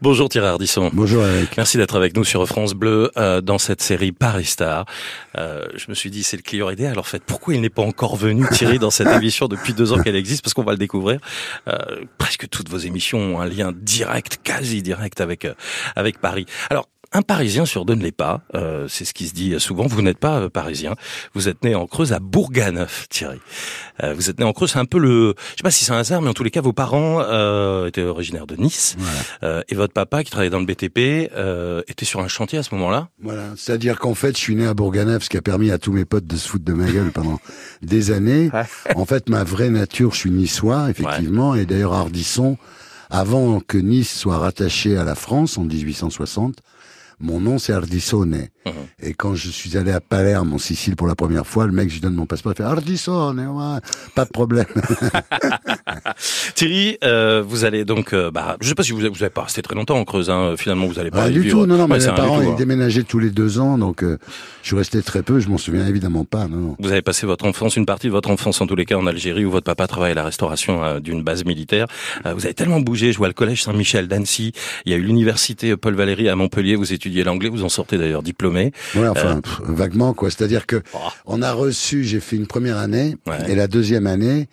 Bonjour Thierry Ardisson. Bonjour Eric. Merci d'être avec nous sur France Bleu euh, dans cette série Paris Star. Euh, je me suis dit c'est le client idéal. Alors fait, pourquoi il n'est pas encore venu Thierry dans cette émission depuis deux ans qu'elle existe? Parce qu'on va le découvrir. Euh, presque toutes vos émissions ont un lien direct, quasi direct avec euh, avec Paris. Alors un Parisien sur deux ne l'est pas. Euh, c'est ce qui se dit souvent. Vous n'êtes pas euh, parisien. Vous êtes né en Creuse à Bourganeuf, Thierry. Euh, vous êtes né en Creuse. C'est un peu le. Je sais pas si c'est un hasard, mais en tous les cas, vos parents euh, étaient originaires de Nice. Voilà. et votre papa, qui travaillait dans le BTP, était sur un chantier à ce moment-là? Voilà. C'est-à-dire qu'en fait, je suis né à Bourganeuf, ce qui a permis à tous mes potes de se foutre de ma gueule pendant des années. En fait, ma vraie nature, je suis niçois, effectivement, et d'ailleurs Ardisson, avant que Nice soit rattaché à la France en 1860. Mon nom, c'est Ardissone. Mhm. Et quand je suis allé à Palerme, en Sicile, pour la première fois, le mec, je lui donne mon passeport, il fait Ardissone, ouais, pas de problème. Thierry, euh, vous allez donc, euh, bah, je sais pas si vous, vous avez pas resté très longtemps en Creuse. Hein. Finalement, vous allez pas y du vivre. tout, non, non, Ouais, mais mes parents, ils déménageaient tous les deux ans, donc euh, je suis resté très peu, je m'en souviens évidemment pas, non, non. Vous avez passé votre enfance, une partie de votre enfance en tous les cas en Algérie où votre papa travaillait à la restauration euh, d'une base militaire. Euh, vous avez tellement bougé, je vois le collège Saint-Michel d'Annecy, il y a eu l'université Paul Valéry à Montpellier, vous étudiez l'anglais, vous en sortez d'ailleurs diplômé. Ouais, enfin, pff, vaguement, quoi. C'est-à-dire que Oh. on a reçu, j'ai fait une première année, Ouais. et la deuxième année,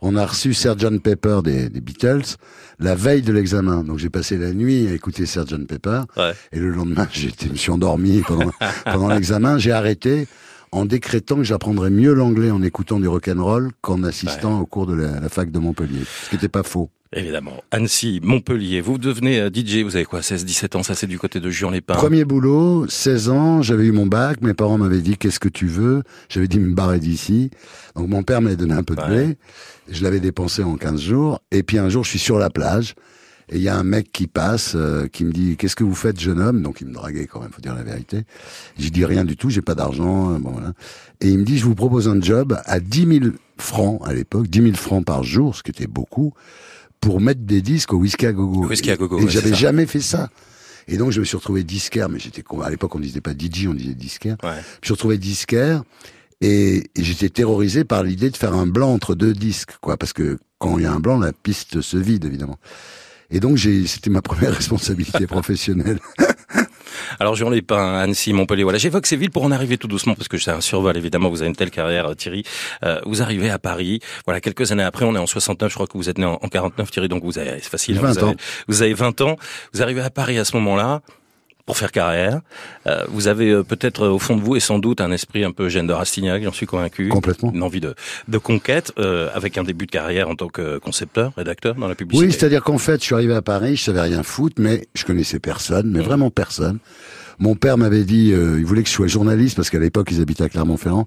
on a reçu Sgt Pepper des, des Beatles la veille de l'examen. Donc j'ai passé la nuit à écouter Sgt Pepper, Ouais. et le lendemain, j'étais, je me suis endormi pendant, pendant l'examen. J'ai arrêté en décrétant que j'apprendrais mieux l'anglais en écoutant du rock'n'roll qu'en assistant au cours de la, la fac de Montpellier. Ce qui n'était pas faux. Évidemment. Annecy, Montpellier, vous devenez euh, DJ, vous avez quoi, 16, 17 ans, ça c'est du côté de Juan-les-Pins. Premier boulot, 16 ans, j'avais eu mon bac, mes parents m'avaient dit qu'est-ce que tu veux? J'avais dit me barrer d'ici. Donc mon père m'avait donné un peu de Ouais. blé, je l'avais dépensé en 15 jours, et puis un jour je suis sur la plage, et il y a un mec qui passe, euh, qui me dit qu'est-ce que vous faites jeune homme? Donc il me draguait quand même, faut dire la vérité. Je dis rien du tout, j'ai pas d'argent, euh, bon voilà. Et il me dit je vous propose un job à 10 000 francs à l'époque, 10 000 francs par jour, ce qui était beaucoup, pour mettre des disques au whisky à gogo. Whisky à gogo, Et ouais, j'avais jamais fait ça. Et donc je me suis retrouvé disquaire, mais j'étais à l'époque on disait pas DJ, on disait disquaire. Ouais. Je me suis retrouvé disquaire et, et j'étais terrorisé par l'idée de faire un blanc entre deux disques, quoi, parce que quand il y a un blanc, la piste se vide évidemment. Et donc j'ai, c'était ma première responsabilité professionnelle. Alors Juan-les-Pins, Annecy, Montpellier, voilà. J'évoque ces villes pour en arriver tout doucement parce que c'est un survol évidemment. Vous avez une telle carrière, euh, Thierry. Euh, vous arrivez à Paris. Voilà, quelques années après, on est en 69. Je crois que vous êtes né en, en 49, Thierry. Donc vous avez, c'est facile. hein, 20 vous, avez, ans. vous avez 20 ans. Vous arrivez à Paris à ce moment-là pour faire carrière. Euh, vous avez euh, peut-être euh, au fond de vous et sans doute un esprit un peu Jeanne de Rastignac, j'en suis convaincu. Complètement. Une envie de, de conquête euh, avec un début de carrière en tant que concepteur, rédacteur dans la publicité. Oui, c'est-à-dire qu'en fait, je suis arrivé à Paris, je savais rien foutre, mais je connaissais personne, mais vraiment personne. Mon père m'avait dit, euh, il voulait que je sois journaliste parce qu'à l'époque ils habitaient à Clermont-Ferrand.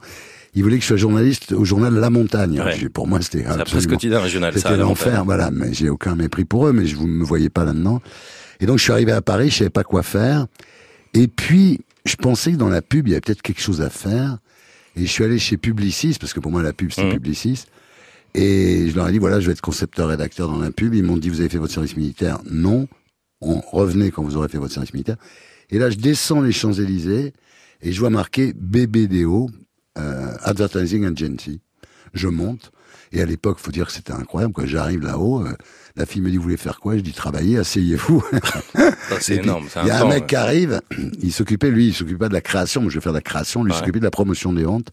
Il voulait que je sois journaliste au journal La Montagne. Ouais. Pour moi, c'était absolument quotidien régionale. ça, C'était l'enfer, voilà. Mais j'ai aucun mépris pour eux, mais je vous me voyais pas là-dedans. Et donc je suis arrivé à Paris, je savais pas quoi faire. Et puis je pensais que dans la pub il y avait peut-être quelque chose à faire. Et je suis allé chez Publicis parce que pour moi la pub c'était Mhm. Publicis. Et je leur ai dit voilà je vais être concepteur rédacteur dans la pub. Ils m'ont dit vous avez fait votre service militaire? Non. On revenez quand vous aurez fait votre service militaire. Et là je descends les Champs Élysées et je vois marqué BBDO euh, Advertising Agency. Je monte. Et à l'époque, faut dire que c'était incroyable. Quoi. J'arrive là-haut, euh, la fille me dit, vous voulez faire quoi? Je dis, travailler, asseyez-vous. C'est énorme. Il y a un mec ouais. qui arrive, il s'occupait, lui, il s'occupait pas de la création, moi je vais faire de la création, lui il Ouais. s'occupait de la promotion des ventes.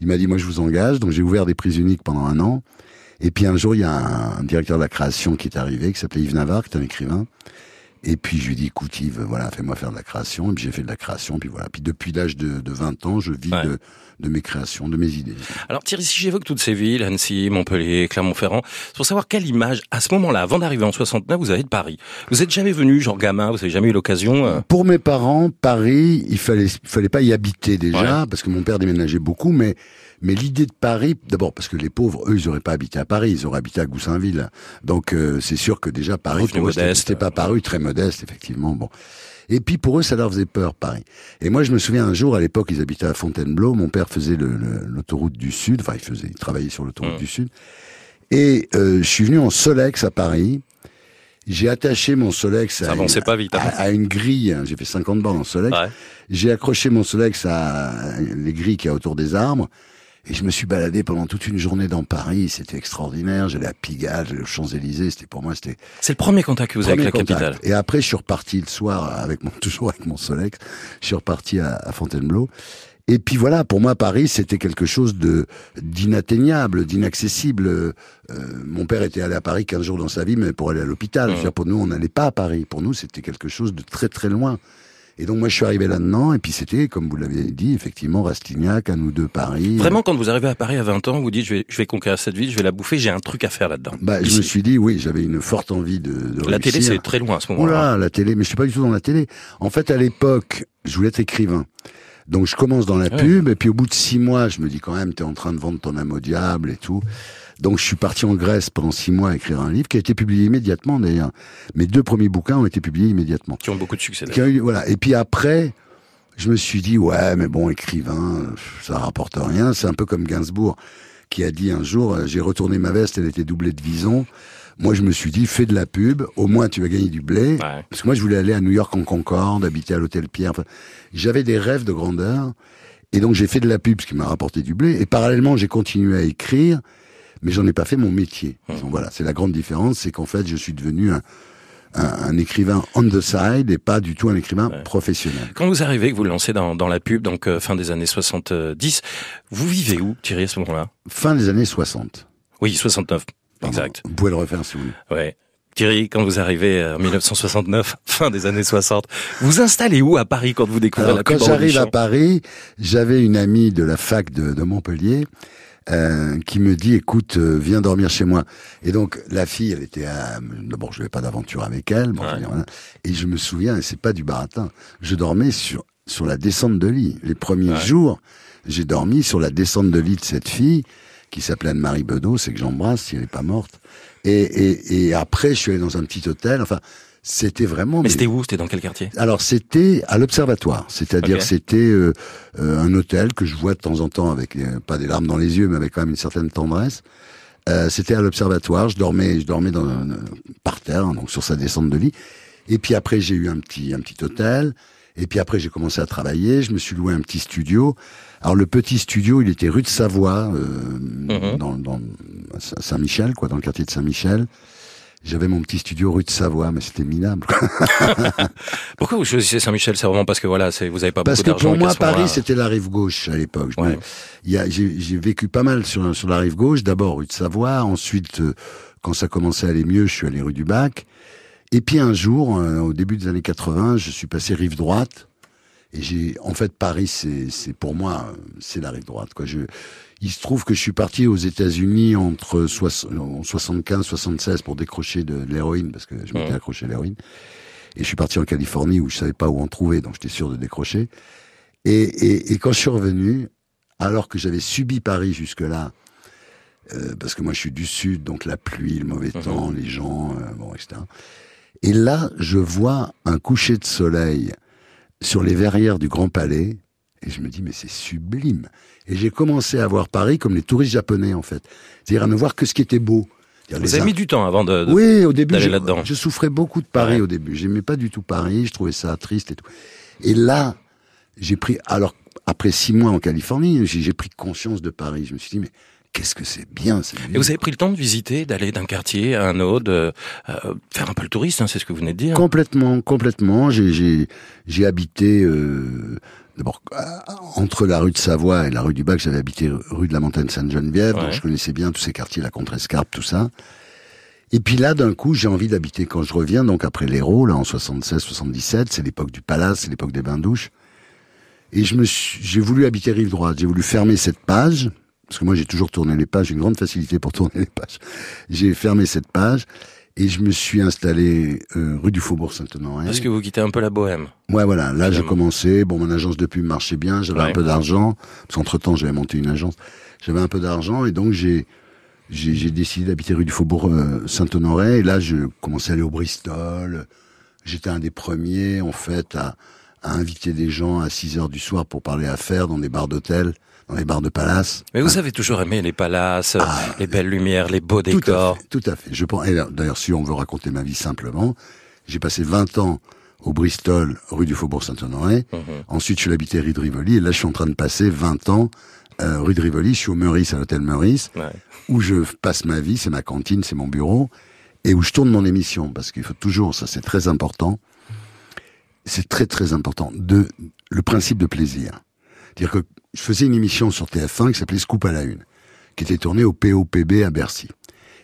Il m'a dit, moi je vous engage, donc j'ai ouvert des prises uniques pendant un an. Et puis un jour, il y a un, un directeur de la création qui est arrivé, qui s'appelait Yves Navarre, qui est un écrivain. Et puis je lui dit, écoute Yves, voilà, fais-moi faire de la création. Et puis j'ai fait de la création, puis voilà. Puis depuis l'âge de, de 20 ans, je vis Ouais. de, de mes créations, de mes idées. Alors Thierry, si j'évoque toutes ces villes, Annecy, Montpellier, Clermont-Ferrand, c'est pour savoir quelle image, à ce moment-là, avant d'arriver en 69, vous avez de Paris. Vous êtes jamais venu, genre gamin, vous avez jamais eu l'occasion euh, Pour mes parents, Paris, il fallait, il fallait pas y habiter déjà, parce que mon père déménageait beaucoup, mais, mais l'idée de Paris, d'abord parce que les pauvres, eux, ils auraient pas habité à Paris, ils auraient habité à Goussainville. Donc, euh, c'est sûr que déjà Paris, c'était- pas Paris, très modeste, effectivement, bon. Et puis pour eux, ça leur faisait peur, Paris. Et moi, je me souviens un jour, à l'époque, ils habitaient à Fontainebleau. Mon père faisait l'autoroute du Sud. Enfin, il faisait, il travaillait sur l'autoroute Mm. du Sud. Et euh, je suis venu en Solex à Paris. J'ai attaché mon Solex à, pas vite. hein. à une grille. J'ai fait 50 bornes en Solex. Ouais. J'ai accroché mon Solex à les grilles qu'il y a autour des arbres. Et je me suis baladé pendant toute une journée dans Paris, c'était extraordinaire. J'allais à Pigalle, j'allais aux Champs-Élysées, c'était pour moi, c'était. C'est le premier contact que vous avez avec la capitale. Et après, je suis reparti le soir avec mon, toujours avec mon Solex. Je suis reparti à, à Fontainebleau. Et puis voilà, pour moi, Paris, c'était quelque chose de d'inatteignable, d'inaccessible. Euh, mon père était allé à Paris 15 jours dans sa vie, mais pour aller à l'hôpital. Mmh. Pour nous, on n'allait pas à Paris. Pour nous, c'était quelque chose de très très loin. Et donc moi je suis arrivé là-dedans, et puis c'était, comme vous l'avez dit, effectivement Rastignac, à nous deux Paris. Vraiment, quand vous arrivez à Paris à 20 ans, vous dites je vais, je vais conquérir cette ville, je vais la bouffer, j'ai un truc à faire là-dedans. Bah, je me suis dit oui, j'avais une forte envie de, de La télé c'est très loin à ce moment-là. Voilà, la télé, mais je suis pas du tout dans la télé. En fait, à l'époque, je voulais être écrivain. Donc je commence dans la pub, et puis au bout de six mois, je me dis quand même, t'es en train de vendre ton âme au diable et tout. Donc je suis parti en Grèce pendant six mois à écrire un livre qui a été publié immédiatement d'ailleurs. Mes deux premiers bouquins ont été publiés immédiatement. Qui ont beaucoup de succès. Eu, voilà. Et puis après, je me suis dit ouais, mais bon, écrivain, ça rapporte rien. C'est un peu comme Gainsbourg qui a dit un jour, j'ai retourné ma veste, elle était doublée de vison. Moi, je me suis dit, fais de la pub, au moins tu vas gagner du blé. Ouais. Parce que moi, je voulais aller à New York en Concorde, habiter à l'hôtel Pierre. Enfin, j'avais des rêves de grandeur. Et donc, j'ai fait de la pub, ce qui m'a rapporté du blé. Et parallèlement, j'ai continué à écrire, mais j'en ai pas fait mon métier. Mmh. Donc, voilà, c'est la grande différence, c'est qu'en fait, je suis devenu un, un, un, écrivain on the side et pas du tout un écrivain ouais. professionnel. Quand vous arrivez, que vous lancez dans, dans la pub, donc euh, fin des années 70, vous vivez où, Thierry, à ce moment-là? Fin des années 60. Oui, 69. Exact. Vous pouvez le refaire si vous voulez. Ouais. Thierry, quand vous arrivez en 1969, fin des années 60, vous installez où à Paris quand vous découvrez Alors, la Quand pub j'arrive à Paris, j'avais une amie de la fac de, de Montpellier euh, qui me dit écoute euh, viens dormir chez moi et donc la fille elle était à... d'abord je n'avais pas d'aventure avec elle bon, ouais. et je me souviens et c'est pas du baratin je dormais sur sur la descente de lit les premiers ouais. jours j'ai dormi sur la descente de lit de cette fille qui s'appelait Anne-Marie Bedeau, c'est que j'embrasse si elle n'est pas morte. Et, et, et après, je suis allé dans un petit hôtel. Enfin, c'était vraiment. Mais, c'était où? C'était dans quel quartier? Alors c'était à l'Observatoire, c'est-à-dire okay. c'était euh, euh, un hôtel que je vois de temps en temps avec euh, pas des larmes dans les yeux, mais avec quand même une certaine tendresse. Euh, c'était à l'Observatoire. Je dormais, je dormais dans un, par terre, hein, donc sur sa descente de lit. Et puis après, j'ai eu un petit un petit hôtel. Et puis après, j'ai commencé à travailler. Je me suis loué un petit studio. Alors le petit studio, il était rue de Savoie, euh, mm -hmm. dans, dans Saint-Michel, quoi, dans le quartier de Saint-Michel. J'avais mon petit studio rue de Savoie, mais c'était minable. Pourquoi vous choisissez Saint-Michel? C'est vraiment parce que voilà, vous avez pas parce beaucoup d'argent. Parce que pour moi, Paris, c'était la rive gauche à l'époque. Ouais. J'ai vécu pas mal sur, sur la rive gauche. D'abord rue de Savoie, ensuite, euh, quand ça commençait à aller mieux, je suis allé rue du Bac. Et puis un jour, euh, au début des années 80, je suis passé rive droite. Et j'ai, en fait, Paris, c'est, pour moi, c'est la rive droite. Quoi. Je, il se trouve que je suis parti aux États-Unis entre 75, 76 pour décrocher de, de l'héroïne parce que je m'étais accroché à l'héroïne. Et je suis parti en Californie où je savais pas où en trouver, donc j'étais sûr de décrocher. Et, et, et, quand je suis revenu, alors que j'avais subi Paris jusque-là, euh, parce que moi je suis du sud, donc la pluie, le mauvais mmh. temps, les gens, euh, bon, etc. Et là, je vois un coucher de soleil sur les verrières du Grand Palais, et je me dis, mais c'est sublime. Et j'ai commencé à voir Paris comme les touristes japonais, en fait. C'est-à-dire à ne voir que ce qui était beau. Vous avez mis du temps avant de, de Oui, au début, je, je, souffrais beaucoup de Paris ouais. au début. J'aimais pas du tout Paris, je trouvais ça triste et tout. Et là, j'ai pris, alors, après six mois en Californie, j'ai pris conscience de Paris. Je me suis dit, mais qu'est-ce que c'est bien, Et vous avez pris le temps de visiter, d'aller d'un quartier à un autre, de, euh, faire un peu le touriste, hein, c'est ce que vous venez de dire. Complètement, complètement. J'ai habité euh, d'abord entre la rue de Savoie et la rue du Bac. J'avais habité rue de la Montagne Sainte-Geneviève, ouais. donc je connaissais bien tous ces quartiers, la Contrescarpe, tout ça. Et puis là, d'un coup, j'ai envie d'habiter quand je reviens, donc après l'Hérault, là en 76-77, c'est l'époque du Palace, c'est l'époque des bains douches. Et je me j'ai voulu habiter rive droite, j'ai voulu fermer cette page parce que moi j'ai toujours tourné les pages, j'ai une grande facilité pour tourner les pages. J'ai fermé cette page et je me suis installé euh, rue du Faubourg Saint-Honoré. Parce que vous quittez un peu la bohème. Ouais, voilà. Là, j'ai commencé. Bon, mon agence de pub marchait bien. J'avais ouais. un peu d'argent. Parce qu'entre temps, j'avais monté une agence. J'avais un peu d'argent et donc j'ai j'ai décidé d'habiter rue du Faubourg euh, Saint-Honoré. Et là, je commençais à aller au Bristol. J'étais un des premiers, en fait, à, à inviter des gens à 6 heures du soir pour parler affaires dans des bars d'hôtel dans les bars de palace. Mais vous ah. avez toujours aimé les palaces, ah, les belles lumières, les beaux tout décors. À fait, tout à fait. Je pense. D'ailleurs, si on veut raconter ma vie simplement, j'ai passé 20 ans au Bristol, rue du Faubourg Saint-Honoré. -hmm. Ensuite, je suis habité rue de Rivoli, et là, je suis en train de passer 20 ans euh, rue de Rivoli, je suis au Meurice, à l'hôtel Meurice, Ouais. où je passe ma vie, c'est ma cantine, c'est mon bureau, et où je tourne mon émission, parce qu'il faut toujours, ça c'est très important, c'est très très important, de le principe de plaisir. C'est-à-dire que je faisais une émission sur TF1 qui s'appelait Scoop à la Une, qui était tournée au POPB à Bercy.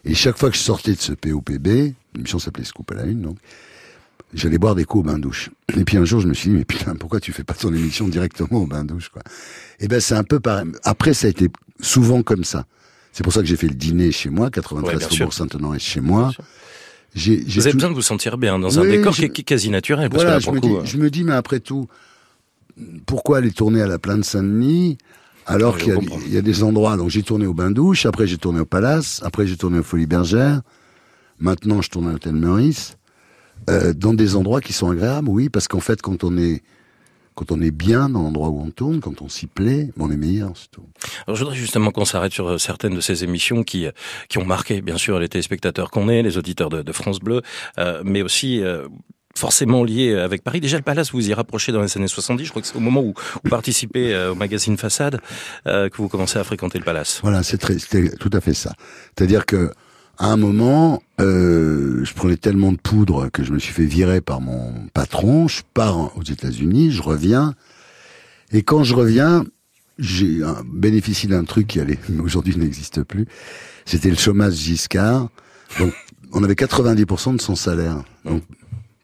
Et chaque fois que je sortais de ce POPB, l'émission s'appelait Scoop à la Une, donc, j'allais boire des coups au bain-douche. Et puis un jour, je me suis dit, mais putain, pourquoi tu fais pas ton émission directement au bain-douche, quoi? Et ben, c'est un peu pareil. Après, ça a été souvent comme ça. C'est pour ça que j'ai fait le dîner chez moi, 93 Ouais, bien Faubourg sûr. Saint-Honoré chez moi. J'ai, j'ai Vous avez tout- besoin de vous sentir bien dans un décor je- qui est est quasi naturel. Parce voilà, que je là, pour dis, coup, euh, je me dis, mais après tout, pourquoi aller tourner à la plaine Saint-Denis alors Oui, qu'il y, a- y des endroits. Donc j'ai tourné au bain-douche, après j'ai tourné au Palace, après j'ai tourné au Folie Bergère, maintenant je tourne à l'hôtel Meurice, euh, dans des endroits qui sont agréables, oui, parce qu'en fait quand on est quand on est bien dans l'endroit où on tourne, quand on s'y plaît, on est meilleur, c'est tout. Alors, je voudrais justement qu'on s'arrête sur euh, certaines de ces émissions qui euh, qui ont marqué, bien sûr, les téléspectateurs qu'on est, les auditeurs de, de France Bleu, euh, mais aussi euh, forcément lié avec Paris. Déjà, le Palace, vous y rapprochez dans les années 70. Je crois que c'est au moment où vous participez euh, au magazine Façade euh, que vous commencez à fréquenter le Palace. Voilà, c'est tout à fait ça. C'est-à-dire que à un moment, euh, je prenais tellement de poudre que je me suis fait virer par mon patron. Je pars aux États-Unis, je reviens, et quand je reviens, j'ai bénéficié d'un truc qui aujourd'hui n'existe plus. C'était le chômage Giscard. Donc, on avait 90% de son salaire. Donc,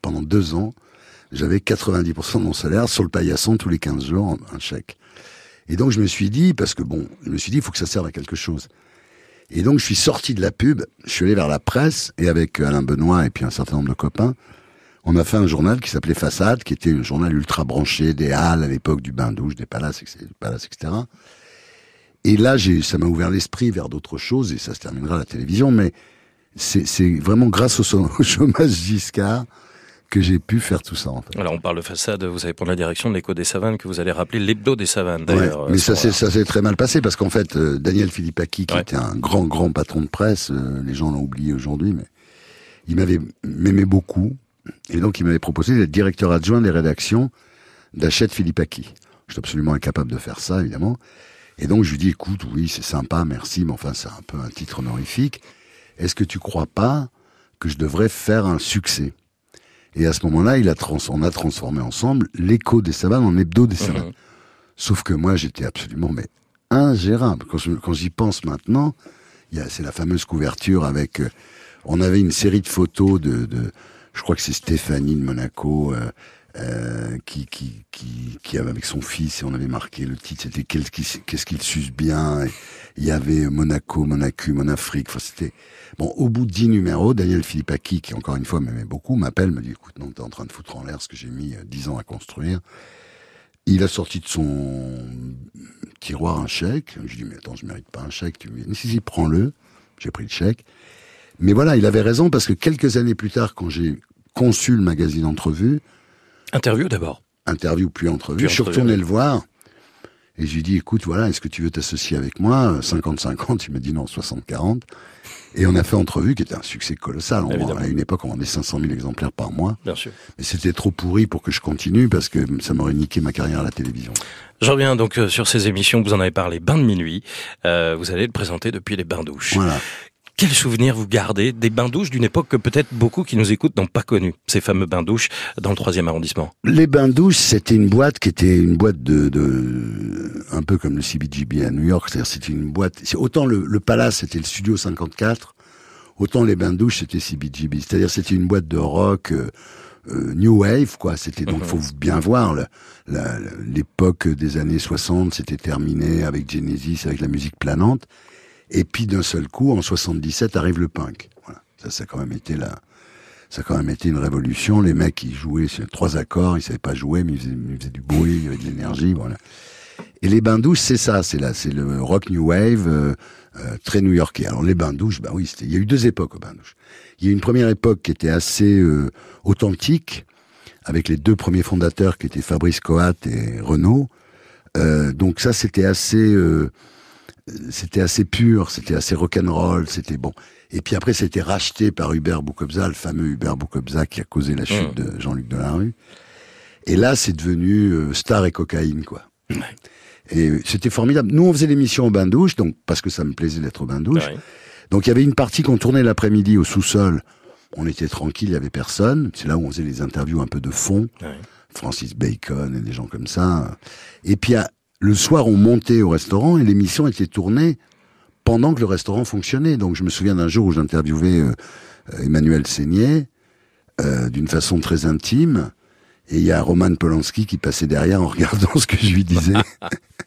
pendant deux ans, j'avais 90% de mon salaire sur le paillasson tous les 15 jours, un chèque. Et donc je me suis dit, parce que bon, je me suis dit, il faut que ça serve à quelque chose. Et donc je suis sorti de la pub, je suis allé vers la presse, et avec Alain Benoît et puis un certain nombre de copains, on a fait un journal qui s'appelait Façade, qui était un journal ultra branché des halles à l'époque du bain-douche, des palaces, etc.. Et là, ça m'a ouvert l'esprit vers d'autres choses, et ça se terminera à la télévision, mais c'est, vraiment grâce au, au chômage Giscard que j'ai pu faire tout ça, en fait. Alors, on parle de Façade, vous allez prendre la direction de l'écho des savanes que vous allez rappeler l'hebdo des savanes, Ouais, d'ailleurs. mais euh, ça s'est soir-là. ça s'est très mal passé parce qu'en fait euh, Daniel Philippaki qui Ouais. était un grand grand patron de presse, euh, les gens l'ont oublié aujourd'hui, mais il m'avait m'aimait beaucoup et donc il m'avait proposé d'être directeur adjoint des rédactions d'Hachette Philippaki. Je suis absolument incapable de faire ça évidemment. Et donc je lui dis écoute oui c'est sympa merci mais enfin c'est un peu un titre honorifique. Est-ce que tu crois pas que je devrais faire un succès? Et à ce moment-là il a trans on a transformé ensemble l'écho des savanes en hebdo des savanes. Mhm. Sauf que moi, j'étais absolument mais ingérable. Quand quand j'y pense maintenant, c'est la fameuse couverture avec. euh, on avait une série de photos de, de je crois que c'est Stéphanie de Monaco euh, euh, qui, qui qui qui avait avec son fils et on avait marqué le titre. C'était qu'est-ce qu'il suce bien. Il y avait Monaco, Monacu, Monafrique. Enfin, c'était bon. Au bout de dix numéros, Daniel Philippaki, qui encore une fois m'aimait beaucoup, m'appelle, me dit écoute, non, t'es en train de foutre en l'air ce que j'ai mis euh, dix ans à construire. Il a sorti de son tiroir un chèque. Je lui dis, mais attends, je mérite pas un chèque. Tu me dis, si, si, prends-le. J'ai pris le chèque. Mais voilà, il avait raison parce que quelques années plus tard, quand j'ai conçu le magazine Entrevue, Interview d'abord. interview puis entrevue, Puis je suis retourné le voir. Et je lui ai dit, écoute, voilà, est-ce que tu veux t'associer avec moi? 50-50, il m'a dit non, 60-40. Et on a fait entrevue qui était un succès colossal. On- à une époque, on vendait 500 000 exemplaires par mois. Bien sûr. Mais c'était trop pourri pour que je continue parce que ça m'aurait niqué ma carrière à la télévision. Je reviens donc euh, sur ces émissions, vous en avez parlé, Bain de minuit. Euh, vous allez le présenter depuis les bains douches. Voilà. Quel souvenir vous gardez des bains douches d'une époque que peut-être beaucoup qui nous écoutent n'ont pas connu, ces fameux bains douches dans le troisième arrondissement? Les bains douches, c'était une boîte qui était une boîte de, de un peu comme le CBGB à New York. C'est-à-dire, c'était une boîte. Autant le, le Palace, c'était le Studio 54, autant les bains douches, c'était CBGB. C'est-à-dire, c'était une boîte de rock euh, euh, new wave, quoi. C'était donc, Mhm. faut bien voir l'époque des années 60, c'était terminé avec Genesis, avec la musique planante. Et puis d'un seul coup, en 77, arrive le punk. Voilà. Ça, ça a quand même été la, ça a quand même été une révolution. Les mecs, ils jouaient sur trois accords, ils savaient pas jouer, mais ils faisaient, ils faisaient du bruit, il y avait de l'énergie, voilà. Et les bains douches, c'est ça, c'est là, c'est le rock new wave, euh, euh, très new-yorkais. Alors les bains douches, bah oui, il y a eu deux époques aux bains douches. Il y a eu une première époque qui était assez euh, authentique, avec les deux premiers fondateurs qui étaient Fabrice Coat et Renaud. Euh, donc ça, c'était assez, euh, c'était assez pur, c'était assez rock'n'roll, c'était bon. Et puis après, c'était racheté par Hubert Boukobza, le fameux Hubert Boukobza qui a causé la chute Mm. de Jean-Luc Delarue. Et là, c'est devenu euh, star et cocaïne, quoi. Et c'était formidable. Nous, on faisait l'émission au bain-douche, donc parce que ça me plaisait d'être au bain-douche. Ouais. Donc il y avait une partie qu'on tournait l'après-midi au sous-sol. On était tranquille, il y avait personne. C'est là où on faisait les interviews un peu de fond. Ouais. Francis Bacon et des gens comme ça. Et puis à- le soir, on montait au restaurant et l'émission était tournée pendant que le restaurant fonctionnait. Donc je me souviens d'un jour où j'interviewais euh, Emmanuel Seigné euh, d'une façon très intime. Et il y a Roman Polanski qui passait derrière en regardant ce que je lui disais.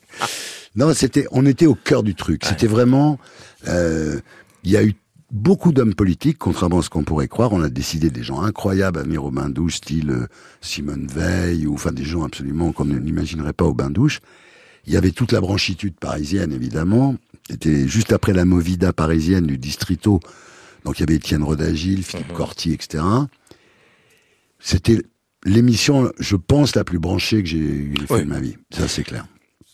non, c'était, on était au cœur du truc. C'était vraiment, euh, il y a eu beaucoup d'hommes politiques, contrairement à ce qu'on pourrait croire. On a décidé des gens incroyables à venir au bain douche, style euh, Simone Veil, ou enfin des gens absolument qu'on n'imaginerait pas au bain douche. Il y avait toute la branchitude parisienne, évidemment. C'était juste après la movida parisienne du distrito. Donc il y avait Étienne Rodagil, Philippe Corti, etc. C'était l'émission, je pense, la plus branchée que j'ai j'ai fait Oui. de ma vie. Ça, c'est clair.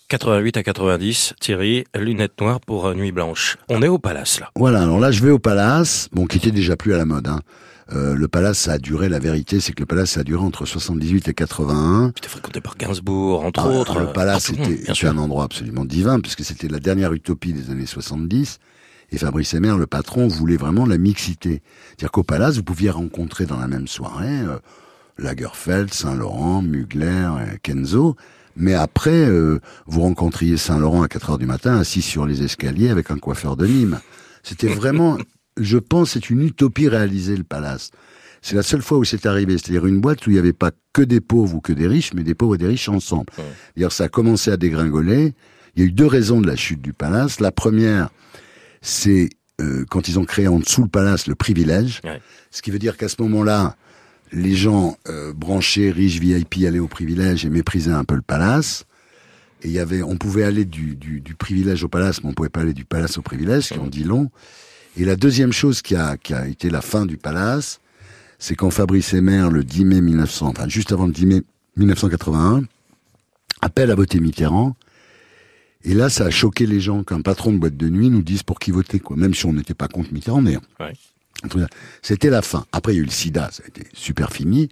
88 à 90, Thierry, lunettes noires pour Nuit Blanche. On est au Palace, là. Voilà, alors là, je vais au Palace, bon, qui était déjà plus à la mode. Hein. Euh, le Palace, ça a duré, la vérité, c'est que le Palace, ça a duré entre 78 et 81. C'était fréquenté par Gainsbourg, entre Ah, autres. le Palace, monde, c'était un endroit absolument divin, puisque c'était la dernière utopie des années 70. Et Fabrice Emmer, le patron, voulait vraiment la mixité. C'est-à-dire qu'au Palace, vous pouviez rencontrer dans la même soirée euh, Lagerfeld, Saint-Laurent, Mugler, Kenzo. Mais après, euh, vous rencontriez Saint-Laurent à 4 heures du matin, assis sur les escaliers avec un coiffeur de Nîmes. C'était vraiment, je pense, c'est une utopie réalisée, le Palace. C'est la seule fois où c'est arrivé. C'est-à-dire une boîte où il n'y avait pas que des pauvres ou que des riches, mais des pauvres et des riches ensemble. Ouais. D'ailleurs, ça a commencé à dégringoler. Il y a eu deux raisons de la chute du Palace. La première, c'est euh, quand ils ont créé en dessous le Palace le privilège. Ouais. Ce qui veut dire qu'à ce moment-là, les gens euh, branchés, riches, VIP allaient au privilège et méprisaient un peu le Palace. Et il y avait, on pouvait aller du, du, du privilège au Palace, mais on pouvait pas aller du Palace au privilège, ce qui en dit long. Et la deuxième chose qui a, qui a été la fin du Palace, c'est quand Fabrice Emmer, le 10 mai 1900, enfin juste avant le 10 mai 1981, appelle à voter Mitterrand. Et là, ça a choqué les gens qu'un patron de boîte de nuit nous dise pour qui voter, quoi. Même si on n'était pas contre Mitterrand. Ouais. C'était la fin. Après, il y a eu le sida, ça a été super fini.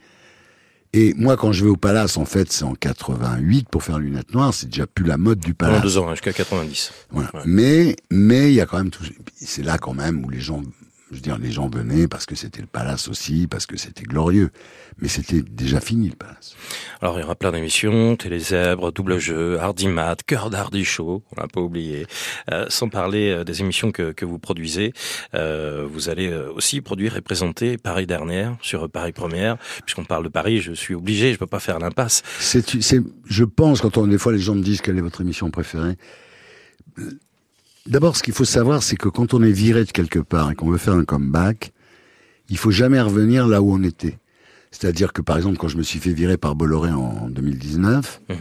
Et moi, quand je vais au Palace, en fait, c'est en 88 pour faire lunettes noires. C'est déjà plus la mode du Pendant Palace. deux ans, hein, jusqu'à 90. Voilà. Ouais. Mais, mais il y a quand même tout. C'est là quand même où les gens, je veux dire, les gens venaient parce que c'était le Palace aussi, parce que c'était glorieux. Mais c'était déjà fini le Palace. Alors, il y aura plein d'émissions, Télézèbre, Double Jeu, Hardimat, Cœur d'Hardy Show, on l'a pas oublié. Euh, sans parler euh, des émissions que, que vous produisez, euh, vous allez euh, aussi produire et présenter Paris Dernière sur Paris Première. Puisqu'on parle de Paris, je suis obligé, je peux pas faire l'impasse. C'est, je pense, quand on, des fois les gens me disent quelle est votre émission préférée. D'abord, ce qu'il faut savoir, c'est que quand on est viré de quelque part et qu'on veut faire un comeback, il faut jamais revenir là où on était. C'est-à-dire que, par exemple, quand je me suis fait virer par Bolloré en 2019, Mhm.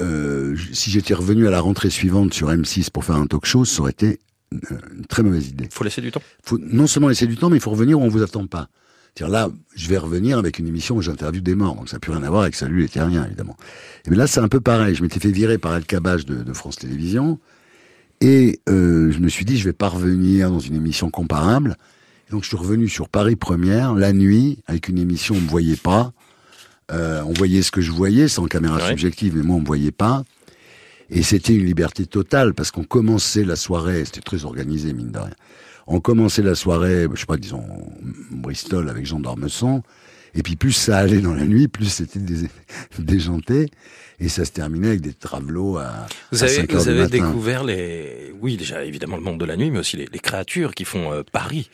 euh, si j'étais revenu à la rentrée suivante sur M6 pour faire un talk show, ça aurait été une, une très mauvaise idée. Faut laisser du temps. faut non seulement laisser du temps, mais il faut revenir où on vous attend pas. C'est-à-dire là, je vais revenir avec une émission où j'interviewe des morts, donc ça n'a plus rien à voir avec Salut les Terriens, évidemment. Et bien là, c'est un peu pareil. Je m'étais fait virer par El Kabach de, de France Télévisions, et euh, je me suis dit, je vais pas revenir dans une émission comparable. Et donc je suis revenu sur Paris Première, la nuit, avec une émission où on me voyait pas. Euh, on voyait ce que je voyais, sans caméra Ouais. subjective, mais moi on me voyait pas. Et c'était une liberté totale, parce qu'on commençait la soirée, c'était très organisé, mine de rien. On commençait la soirée, je sais pas, disons, Bristol avec Jean d'Ormesson. Et puis plus ça allait dans la nuit, plus c'était dé- déjanté. Et ça se terminait avec des travelots à, Vous à avez, 5 heures vous avez matin. découvert les, oui, déjà évidemment le monde de la nuit, mais aussi les, les créatures qui font euh, Paris.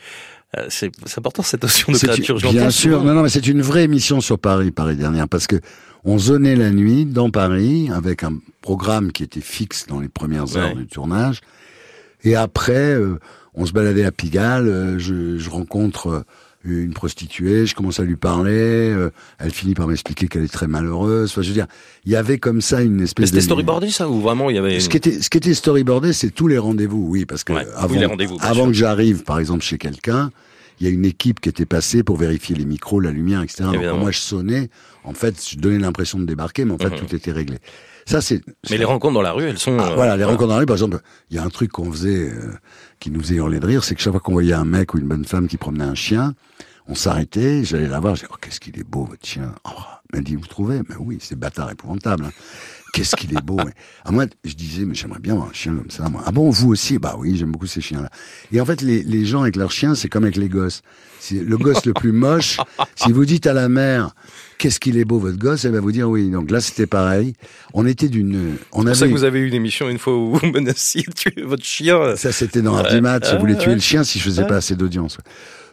Euh, c'est important cette notion de créature. une- Bien sûr, non, non, mais c'est une vraie émission sur Paris, Paris dernière, parce que on zonnait la nuit dans Paris avec un programme qui était fixe dans les premières heures Ouais. du tournage. Et après, euh, on se baladait à Pigalle, euh, je, je rencontre euh, une prostituée, je commence à lui parler, euh, elle finit par m'expliquer qu'elle est très malheureuse. Enfin, je veux dire, il y avait comme ça une Mais espèce c'était storyboardé ça ou vraiment il y avait Ce qui était, ce qui était storyboardé, c'est tous les rendez-vous, oui, parce que Ouais, avant, avant que j'arrive, par exemple, chez quelqu'un, il y a une équipe qui était passée pour vérifier les micros, la lumière, etc. Donc, Évidemment. quand moi je sonnais, en fait, je donnais l'impression de débarquer, mais en fait, Mhm. tout était réglé. Ça, c'est. Mais les rencontres dans la rue, elles sont. Ah, euh, voilà, les rencontres dans la rue, par exemple, il y a un truc qu'on faisait, euh, qui nous faisait hurler de rire, c'est que chaque fois qu'on voyait un mec ou une bonne femme qui promenait un chien, on s'arrêtait, j'allais la voir, je disais, oh, qu'est-ce qu'il est beau, votre chien. Oh, elle dit, vous trouvez? Mais oui, c'est bâtard épouvantable. hein. qu'est-ce qu'il est beau. mais- Ah, moi, je disais, mais j'aimerais bien avoir un chien comme ça. Moi. Ah bon, vous aussi? Bah oui, j'aime beaucoup ces chiens-là. Et en fait, les, les gens avec leurs chiens, c'est comme avec les gosses. C'est le gosse le plus moche. Si vous dites à la mère, qu'est-ce qu'il est beau votre gosse, elle va vous dire oui. Donc là, c'était pareil. On était d'une, on C'est pour ça que vous avez eu une émission une fois où vous menaciez de tuer votre chien. Ça, c'était dans un match. Je voulais Ouais, tuer ouais. le chien si je faisais Ouais. pas assez d'audience. ouais.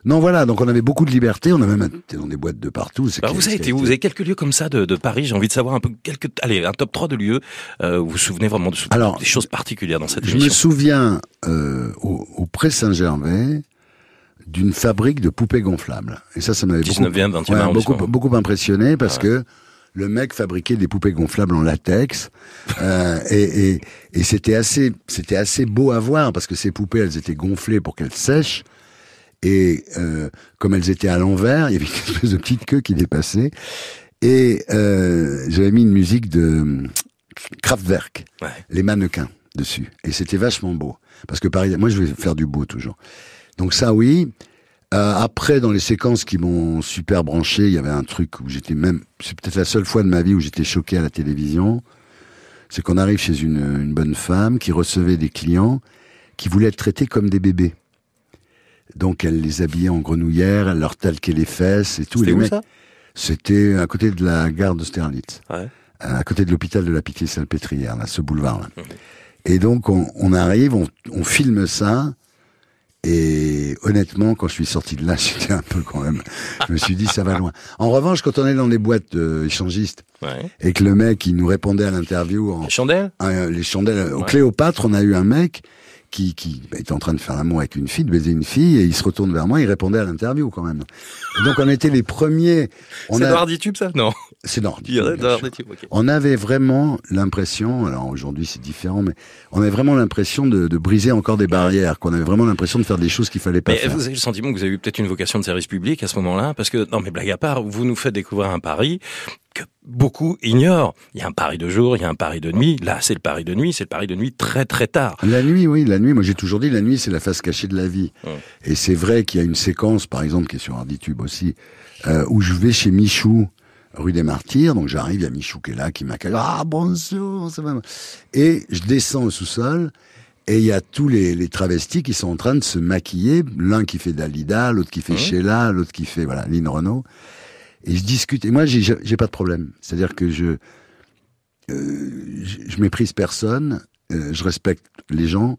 Non, voilà. Donc, on avait beaucoup de liberté. On a même été dans des boîtes de partout. Alors vous avez été, vous avez quelques lieux comme ça de, de Paris? J'ai envie de savoir un peu quelques, allez, un top 3 de lieux. Euh, vous vous souvenez vraiment de Alors, des choses particulières dans cette Je me émission? souviens euh, au, au Pré Saint-Gervais d'une fabrique de poupées gonflables. Et ça, ça m'avait beaucoup, 19e, 20e ouais, arrondissement. beaucoup, beaucoup impressionné parce Ouais. que le mec fabriquait des poupées gonflables en latex euh, et, et, et c'était assez, c'était assez beau à voir parce que ces poupées, elles étaient gonflées pour qu'elles sèchent. Et euh, comme elles étaient à l'envers, il y avait une espèce de petite queue qui dépassait. Et euh, j'avais mis une musique de euh, Kraftwerk Ouais. les mannequins dessus. Et c'était vachement beau. Parce que pareil, moi je vais faire du beau toujours. Donc ça oui. Euh, après, dans les séquences qui m'ont super branché, il y avait un truc où j'étais même, c'est peut-être la seule fois de ma vie où j'étais choqué à la télévision. C'est qu'on arrive chez une, une bonne femme qui recevait des clients qui voulaient être traités comme des bébés. Donc elle les habillait en grenouillère, elle leur talquait les fesses et tout. C'était ça? C'était à côté de la gare d'Austerlitz Ouais. à côté de l'hôpital de la Pitié-Salpêtrière, là, ce boulevard-là. Mhm. Et donc, on, on arrive, on, on filme ça, et honnêtement, quand je suis sorti de là, j'étais un peu quand même, je me suis dit, ça va loin. En revanche, quand on est dans les boîtes euh, échangistes, Ouais. et que le mec, il nous répondait à l'interview en, Les chandelles? Euh, les chandelles. Au Ouais. Cléopâtre, on a eu un mec qui, qui bah, était en train de faire l'amour avec une fille, de baiser une fille, et il se retourne vers moi, il répondait à l'interview quand même. Et donc on était les premiers. C'est a- dans Arditube ça? Non. C'est ok. On avait vraiment l'impression, alors aujourd'hui c'est différent, mais on avait vraiment l'impression de, de briser encore des barrières, qu'on avait vraiment l'impression de faire des choses qu'il fallait pas Mais faire. vous avez le sentiment que vous avez eu peut-être une vocation de service public à ce moment-là Parce que, non mais blague à part, vous nous faites découvrir un Paris que beaucoup ignorent. Il y a un Paris de jour, il y a un Paris de nuit. Là, c'est le Paris de nuit, c'est le Paris de nuit très très tard. La nuit, oui, la nuit, moi j'ai toujours dit, la nuit c'est la face cachée de la vie. Et c'est vrai qu'il y a une séquence, par exemple, qui est sur Arditube aussi, euh, où je vais chez Michou, rue des Martyrs, donc j'arrive, il y a Michou qui est là, qui m'accueille, ah bonjour, ça va. Et je descends au sous-sol, et il y a tous les, les travestis qui sont en train de se maquiller, l'un qui fait Dalida, l'autre qui fait. Sheila, l'autre qui fait, voilà, Lynn Renault. Et je discute, et moi j'ai pas de problème. C'est-à-dire que je, euh, je, je méprise personne, euh, je respecte les gens,